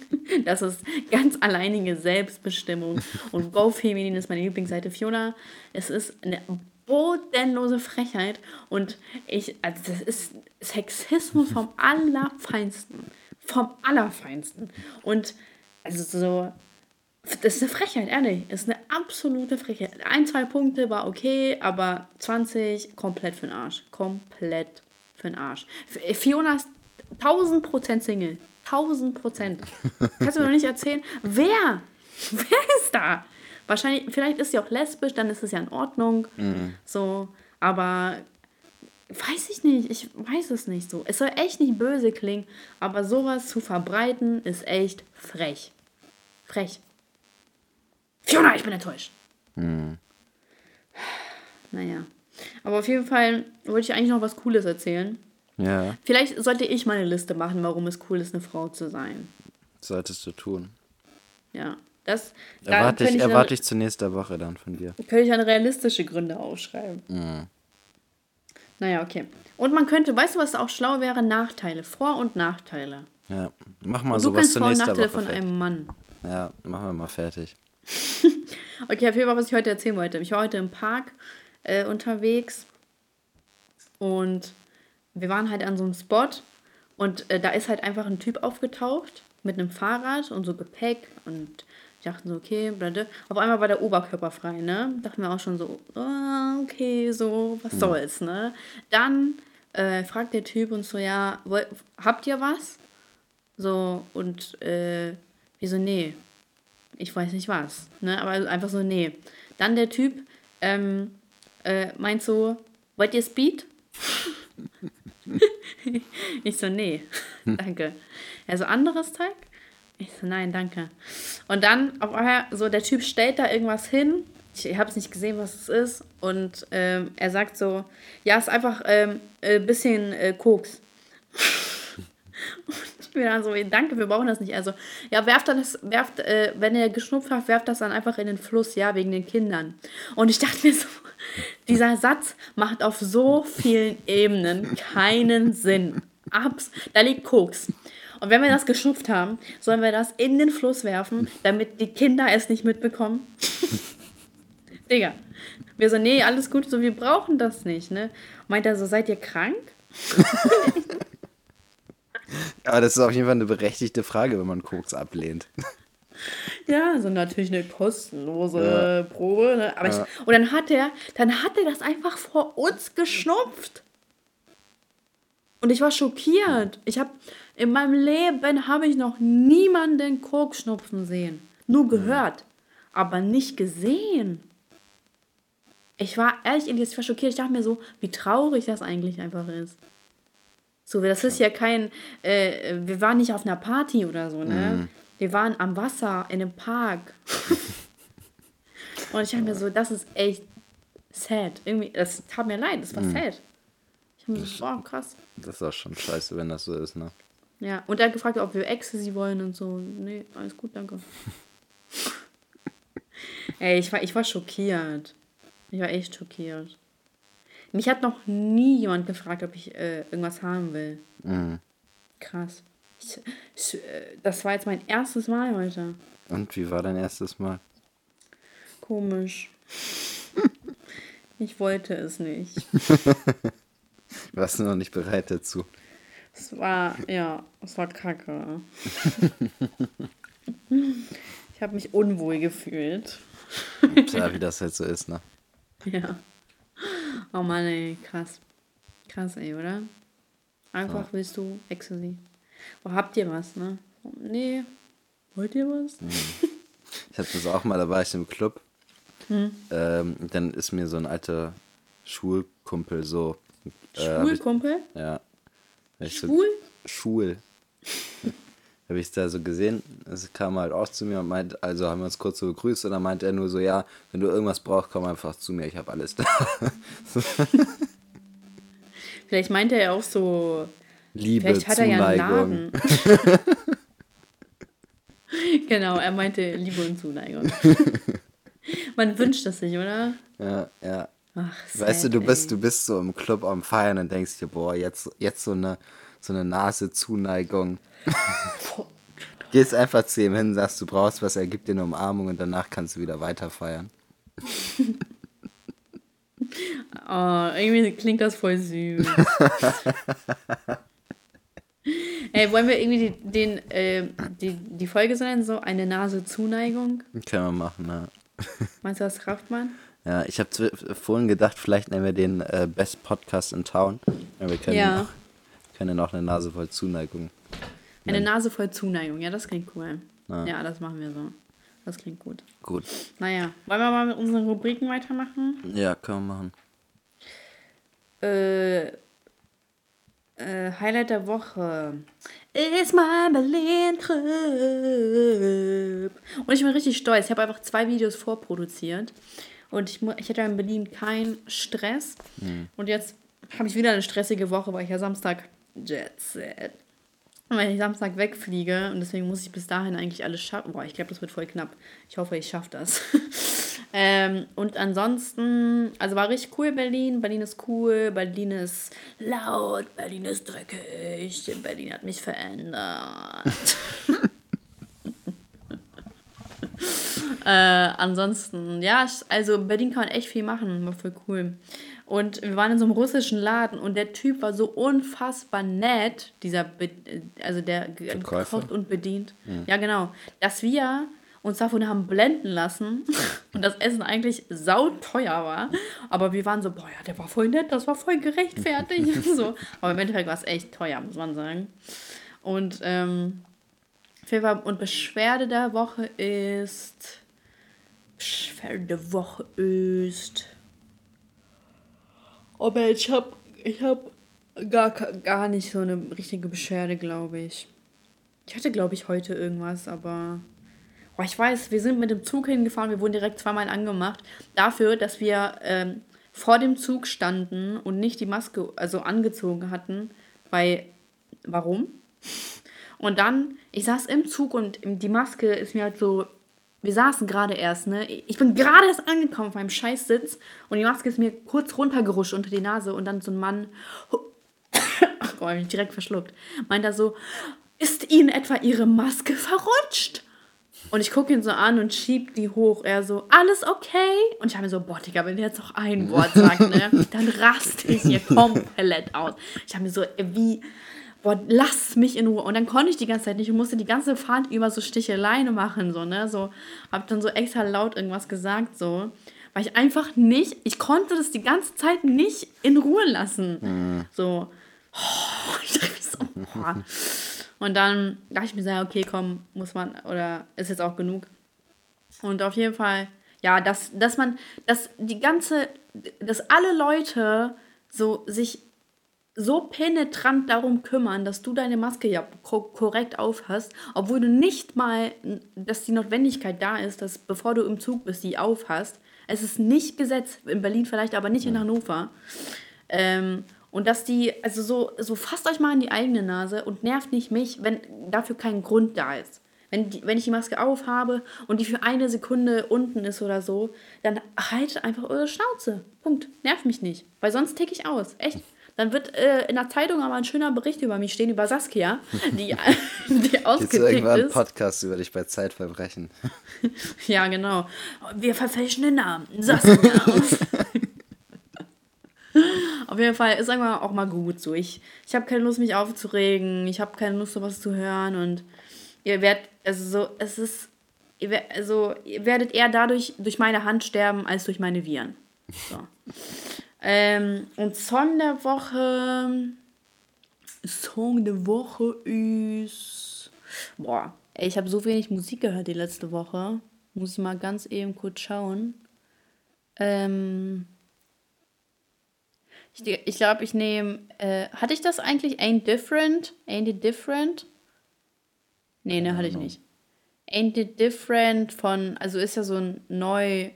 Das ist ganz alleinige Selbstbestimmung. Und Go Feminin ist meine Lieblingsseite. Fiona, es ist eine bodenlose Frechheit. Und ich, also das ist Sexismus vom Allerfeinsten. Vom Allerfeinsten. Und also so, das ist eine Frechheit, ehrlich. Das ist eine absolute Frechheit. Ein, zwei Punkte war okay, aber 20 komplett für den Arsch. Komplett für den Arsch. Fiona ist 1000 Prozent Single. 1000 Prozent. Kannst du mir noch nicht erzählen? Wer? Wer ist da? Wahrscheinlich, vielleicht ist sie auch lesbisch, dann ist es ja in Ordnung. So, aber weiß ich nicht. Ich weiß es nicht so. Es soll echt nicht böse klingen, aber sowas zu verbreiten ist echt frech. Frech. Fiona, ich bin enttäuscht. Naja. Aber auf jeden Fall wollte ich eigentlich noch was Cooles erzählen. ja, Vielleicht sollte ich mal eine Liste machen, warum es cool ist, eine Frau zu sein. solltest du tun. Ja. Das, da Erwarte ich, ich, erwarte ich zur nächsten Woche dann von dir. könnte ich dann realistische Gründe aufschreiben. Naja, okay. Und man könnte, weißt du, was auch schlau wäre? Nachteile. Vor- und Nachteile. Ja, mach mal Und du sowas kannst zur Vor- und Nachteile von fertig. einem Mann. Ja, machen wir mal fertig. Okay, auf jeden Fall, was ich heute erzählen wollte. Ich war heute im Park äh, unterwegs und wir waren halt an so einem Spot und äh, da ist halt einfach ein Typ aufgetaucht mit einem Fahrrad und so Gepäck und ich dachte so, okay, blöde. Auf einmal war der Oberkörper frei, ne? Dachten wir auch schon so, ah, okay, so, was soll's, ne? Dann äh, fragt der Typ uns so, ja, woll- habt ihr was? So, und äh, wir so, nee, ich weiß nicht was, ne? Aber einfach so, nee. Dann der Typ ähm, äh, meint so, wollt ihr Speed? ich so, nee, danke. Er so, anderes Zeug? Ich so, nein, danke. Und dann auf einmal, so der Typ stellt da irgendwas hin. Ich habe es nicht gesehen, was es ist. Und ähm, er sagt so, ja, ist einfach ein ähm, äh, bisschen äh, Koks. Ich bin dann so, danke, wir brauchen das nicht. Also, ja, werft das, werft, äh, wenn ihr geschnupft habt, werft das dann einfach in den Fluss, ja, wegen den Kindern. Und ich dachte mir so, dieser Satz macht auf so vielen Ebenen keinen Sinn. Abs da liegt Koks. Und wenn wir das geschnupft haben, sollen wir das in den Fluss werfen, damit die Kinder es nicht mitbekommen? Digga. Wir so, nee, alles gut, so, wir brauchen das nicht, ne? Meint er so, seid ihr krank? Aber das ist auf jeden Fall eine berechtigte Frage, wenn man Koks ablehnt. Ja, so natürlich eine kostenlose ja. Probe. Ne? Aber ja. ich, und dann hat er, dann hat er das einfach vor uns geschnupft. Und ich war schockiert. Ich habe in meinem Leben habe ich noch niemanden Koks schnupfen sehen. Nur gehört, aber nicht gesehen. Ich war ehrlich, ich war schockiert. Ich dachte mir so, wie traurig das eigentlich einfach ist. So, das ist ja kein, äh, wir waren nicht auf einer Party oder so, ne? Mhm. Wir waren am Wasser in einem Park. Und ich dachte mir so, das ist echt sad. Irgendwie, das tat mir leid, das war mhm. sad. Ich habe mir so, wow, krass. Das ist auch schon scheiße, wenn das so ist, ne? Ja, und er hat gefragt, ob wir Ecstasy wollen und so. Nee, alles gut, danke. Ey, ich war, ich war schockiert. Ich war echt schockiert. Mich hat noch nie jemand gefragt, ob ich äh, irgendwas haben will. Mhm. Krass. Ich, ich, äh, das war jetzt mein erstes Mal heute. Und wie war dein erstes Mal? Komisch. ich wollte es nicht. Warst du noch nicht bereit dazu? Es war, ja, es war kacke. ich habe mich unwohl gefühlt. ja, wie das halt so ist, ne? Ja. Oh Mann, ey, krass. Krass, ey, oder? Einfach ja. willst du Ecstasy. Oh, habt ihr was, ne? Nee. Wollt ihr was? Mhm. Ich hatte das auch mal, da war ich im Club. Hm. Ähm, dann ist mir so ein alter Schulkumpel so. Äh, Schulkumpel? Ich, ja. Schwul? So, Schul. Habe ich da so gesehen. Es kam halt auch zu mir und meint, also haben wir uns kurz so begrüßt und dann meinte er nur so, ja, wenn du irgendwas brauchst, komm einfach zu mir, ich habe alles da. Vielleicht meinte er auch so, Liebe, vielleicht hat Zuneigung. er ja einen Laden. genau, er meinte Liebe und Zuneigung. Man wünscht das sich, oder? Ja, ja. Ach, weißt du, du bist, du bist so im Club am Feiern und denkst dir, boah, jetzt, jetzt so eine, so eine Nase-Zuneigung. Gehst einfach zu ihm hin, sagst, du brauchst was, er gibt dir eine Umarmung und danach kannst du wieder weiter feiern. oh, irgendwie klingt das voll süß. Ey, wollen wir irgendwie die, den, äh, die, die Folge sein, so eine Nase-Zuneigung? Können wir machen, ja. Meinst du das Kraftmann? Ja, ich habe vorhin gedacht, vielleicht nehmen wir den äh, Best Podcast in Town. Ja, wir können, ja. Können noch eine Nase voll Zuneigung eine Nase voll Zuneigung, ja, das klingt cool. Ja. ja, das machen wir so. Das klingt gut. Gut. Naja, wollen wir mal mit unseren Rubriken weitermachen? Ja, können wir machen. Äh, äh, Highlight der Woche ist mein Berlin-Trip. Und ich bin richtig stolz. Ich habe einfach zwei Videos vorproduziert. Und ich, ich hatte in Berlin keinen Stress. Hm. Und jetzt habe ich wieder eine stressige Woche, weil ich ja Samstag Jet Set weil ich Samstag wegfliege und deswegen muss ich bis dahin eigentlich alles schaffen. Boah, ich glaube, das wird voll knapp. Ich hoffe, ich schaffe das. ähm, und ansonsten, also war richtig cool Berlin. Berlin ist cool, Berlin ist laut, Berlin ist dreckig, Berlin hat mich verändert. äh, ansonsten, ja, also Berlin kann man echt viel machen, war voll cool. Und wir waren in so einem russischen Laden und der Typ war so unfassbar nett, dieser, Be also der gekocht und bedient. Ja. ja, genau. Dass wir uns davon haben blenden lassen und das Essen eigentlich sauteuer war. Aber wir waren so, boah, ja, der war voll nett, das war voll gerechtfertigt. so. Aber im Endeffekt war es echt teuer, muss man sagen. Und, ähm, und Beschwerde der Woche ist. Beschwerde der Woche ist. Aber ich habe ich hab gar, gar nicht so eine richtige Beschwerde, glaube ich. Ich hatte, glaube ich, heute irgendwas, aber. Oh, ich weiß, wir sind mit dem Zug hingefahren, wir wurden direkt zweimal angemacht. Dafür, dass wir ähm, vor dem Zug standen und nicht die Maske also angezogen hatten. Weil. Warum? Und dann, ich saß im Zug und die Maske ist mir halt so wir saßen gerade erst, ne? Ich bin gerade erst angekommen auf meinem Scheißsitz und die Maske ist mir kurz runtergerutscht unter die Nase und dann so ein Mann, ach Gott, ich direkt verschluckt, meint er so, ist Ihnen etwa Ihre Maske verrutscht? Und ich gucke ihn so an und schieb die hoch. Er so, alles okay? Und ich habe mir so, boah, Digga, wenn der jetzt noch ein Wort sagt, ne, dann raste ich hier komplett aus. Ich habe mir so, wie, boah, lass mich in Ruhe. Und dann konnte ich die ganze Zeit nicht und musste die ganze Fahrt über so Sticheleien machen, so, ne, so, hab dann so extra laut irgendwas gesagt, so, weil ich einfach nicht, ich konnte das die ganze Zeit nicht in Ruhe lassen, mhm. so, oh, ich dachte so, oh. Und dann dachte ich mir so, okay, komm, muss man, oder ist jetzt auch genug. Und auf jeden Fall, ja, dass, dass man, dass die ganze, dass alle Leute so sich so penetrant darum kümmern, dass du deine Maske ja korrekt aufhast, obwohl du nicht mal, dass die Notwendigkeit da ist, dass bevor du im Zug bist, die aufhast. Es ist nicht Gesetz, in Berlin vielleicht, aber nicht in Hannover. Ähm, und dass die, also so, so fasst euch mal in die eigene Nase und nervt nicht mich, wenn dafür kein Grund da ist. Wenn, die, wenn ich die Maske aufhabe und die für eine Sekunde unten ist oder so, dann haltet einfach eure Schnauze. Punkt. Nervt mich nicht. Weil sonst tick ich aus. Echt. Dann wird äh, in der Zeitung aber ein schöner Bericht über mich stehen, über Saskia, die, die ausgetickt Jetzt irgendwann ist. Podcast über dich bei Zeitverbrechen. ja, genau. Wir verfälschen den Namen. Saskia. Auf jeden Fall ist irgendwann auch mal gut so. Ich, ich habe keine Lust, mich aufzuregen. Ich habe keine Lust, sowas zu hören. Und ihr werdet, also so, es ist, ihr, werdet, also, ihr werdet eher dadurch durch meine Hand sterben, als durch meine Viren. So. Ähm, und Song der Woche. Song der Woche ist. Boah, ey, ich habe so wenig Musik gehört die letzte Woche. Muss ich mal ganz eben kurz schauen. Ähm. Ich, ich glaube, ich nehme. Äh, hatte ich das eigentlich? Ain't Different? Ain't It Different? Nee, ne, hatte ich nicht. Ain't It Different von. Also ist ja so ein neu.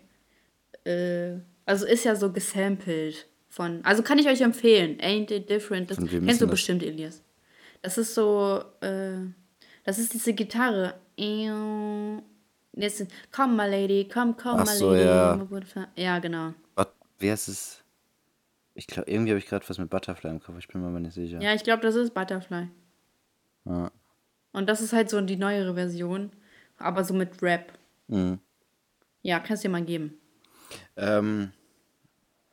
Äh, also ist ja so gesampelt von. Also kann ich euch empfehlen. Ain't It Different. Das kennst du das? bestimmt, Elias. Das ist so. Äh, das ist diese Gitarre. Jetzt, come, my lady, come, come, my so, lady. Ja. ja, genau. Wie heißt es? Ich glaube, irgendwie habe ich gerade was mit Butterfly im Kopf, ich bin mir aber nicht sicher. Ja, ich glaube, das ist Butterfly. Ja. Und das ist halt so die neuere Version, aber so mit Rap. Mhm. Ja, kannst du dir mal geben. Ähm,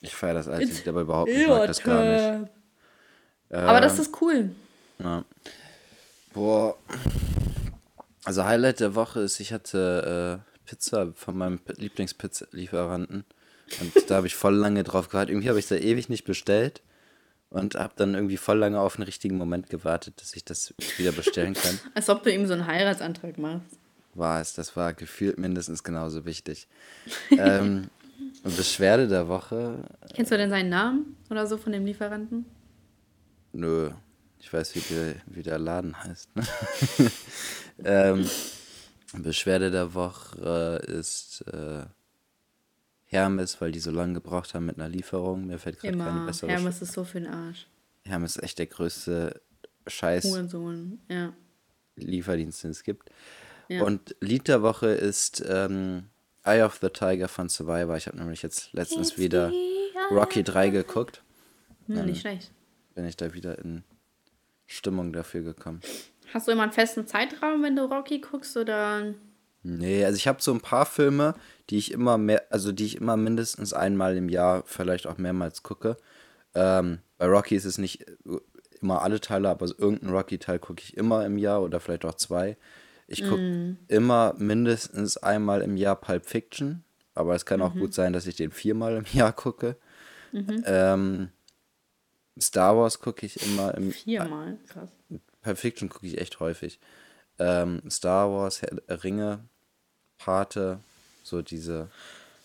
ich feiere das alte Lied, aber überhaupt nicht, mag das gar nicht. aber das ähm, ist cool. Ja. Boah. Also Highlight der Woche ist, ich hatte äh, Pizza von meinem Lieblingspizza-Lieferanten. Und da habe ich voll lange drauf gewartet. Irgendwie habe ich da ewig nicht bestellt und habe dann irgendwie voll lange auf den richtigen Moment gewartet, dass ich das wieder bestellen kann. Als ob du ihm so einen Heiratsantrag machst. War es, das war gefühlt mindestens genauso wichtig. ähm, Beschwerde der Woche. Kennst du denn seinen Namen oder so von dem Lieferanten? Nö, ich weiß, wie der, wie der Laden heißt. Ne? ähm, Beschwerde der Woche ist. Äh, Hermes, weil die so lange gebraucht haben mit einer Lieferung. Mir fällt gerade keine bessere. Hermes ist so für den Arsch. Hermes ist echt der größte Scheiß. Hurensohn, ja. Lieferdienst, den es gibt. Ja. Und Lied der Woche ist ähm, Eye of the Tiger von Survivor. Ich habe nämlich jetzt letztens It's wieder Rocky 3 geguckt. Hm, nicht schlecht. Bin ich da wieder in Stimmung dafür gekommen. Hast du immer einen festen Zeitraum, wenn du Rocky guckst oder? Nee, also ich habe so ein paar Filme, die ich immer mehr, also die ich immer mindestens einmal im Jahr, vielleicht auch mehrmals gucke. Ähm, bei Rocky ist es nicht immer alle Teile, aber irgendeinen Rocky-Teil gucke ich immer im Jahr oder vielleicht auch zwei. Ich gucke mm. immer mindestens einmal im Jahr Pulp Fiction, aber es kann mhm. auch gut sein, dass ich den viermal im Jahr gucke. Mhm. Ähm, Star Wars gucke ich immer im. Viermal, krass. Pulp Fiction gucke ich echt häufig. Ähm, Star Wars, Ringe, Pate, so diese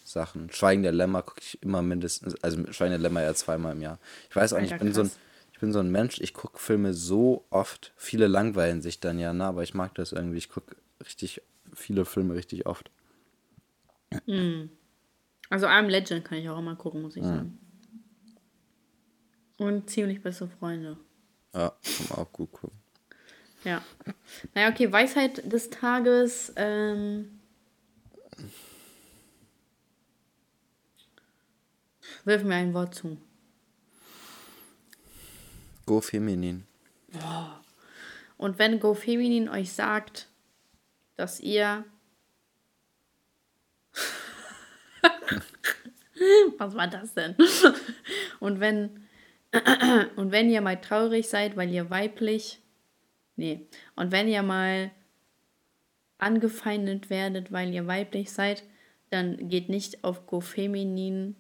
Sachen. Schweigen der Lämmer gucke ich immer mindestens, also Schweigen der Lämmer ja zweimal im Jahr. Ich weiß auch nicht, ich bin, so ein, bin so ein Mensch, ich gucke Filme so oft, viele langweilen sich dann ja, ne, aber ich mag das irgendwie, ich gucke richtig viele Filme richtig oft. Mhm. Also I'm Legend kann ich auch immer gucken, muss ich mhm. sagen. Und ziemlich beste Freunde. Ja, kann man auch gut gucken. Ja. Naja, okay, Weisheit des Tages. Ähm, Wirf mir ein Wort zu. Go Feminin. Oh. Und wenn Go Feminin euch sagt, dass ihr. Was war das denn? Und wenn. Und wenn ihr mal traurig seid, weil ihr weiblich Nee. Und wenn ihr mal angefeindet werdet, weil ihr weiblich seid, dann geht nicht auf GoFeminin,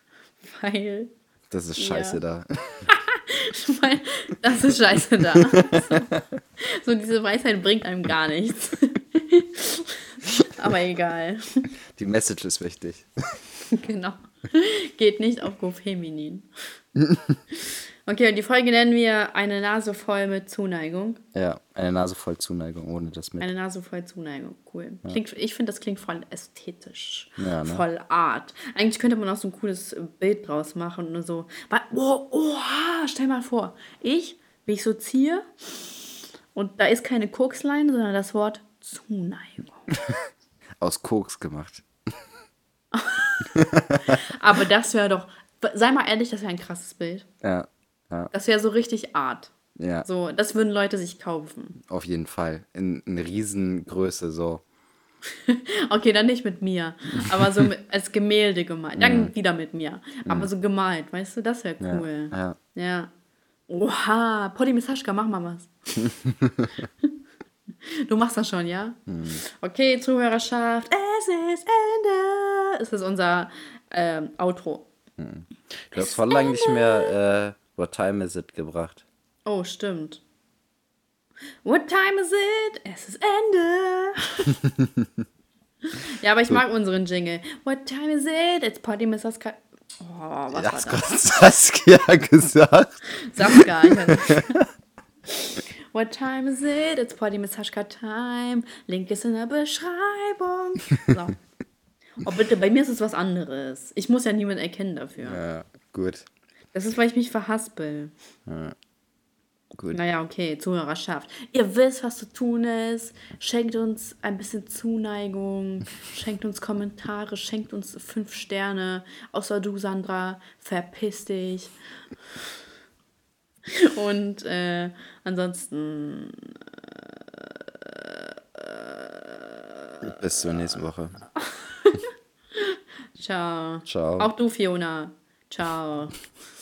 weil. Das ist scheiße da. weil das ist scheiße da. So, so diese Weisheit bringt einem gar nichts. Aber egal. Die Message ist wichtig. Genau. Geht nicht auf GoFeminin. Okay, und die Folge nennen wir eine Nase voll mit Zuneigung. Ja, eine Nase voll Zuneigung, ohne das mit. Eine Nase voll Zuneigung, cool. Klingt, ich finde, das klingt voll ästhetisch. Ja, ne? Voll Art. Eigentlich könnte man auch so ein cooles Bild draus machen und so. Oh, oha, stell mal vor, ich, wie ich so ziehe und da ist keine Koksleine, sondern das Wort Zuneigung. Aus Koks gemacht. Aber das wäre doch, sei mal ehrlich, das wäre ein krasses Bild. Ja, ja, Das wäre so richtig Art. ja. So, das würden Leute sich kaufen. Auf jeden Fall. In, in Riesengröße so. Okay, dann nicht mit mir, aber so mit, als Gemälde gemalt. Dann wieder mit mir. Aber so gemalt, weißt du, das wäre Ja, cool. ja. Ja. Oha, Poddy Misaschka, mach mal was. du machst das schon, ja? Hm. Okay, Zuhörerschaft, es ist Ende. Es ist unser ähm, Outro. Du hast voll lange nicht mehr What Time Is It gebracht. Oh, stimmt. What time is it? Es ist Ende. ja, aber ich mag unseren Jingle. What time is it? It's Poddy Misaschka. Oh, was Ja, war hast das? Saskia gesagt. Saskia. Ich weiß- What time is it? It's Party mit Sascha Time. Link ist in der Beschreibung. So. Oh, bitte, bei mir ist es was anderes. Ich muss ja niemanden erkennen dafür. Ja, gut. Das ist, weil ich mich verhaspel. Gut. Naja, okay, Zuhörerschaft. Ihr wisst, was zu tun ist. Schenkt uns ein bisschen Zuneigung. Schenkt uns Kommentare. Schenkt uns fünf Sterne. Außer du, Sandra. Verpiss dich. Und äh, ansonsten, Bis zur nächsten Woche. ciao. Ciao. Auch du, Fiona. Ciao.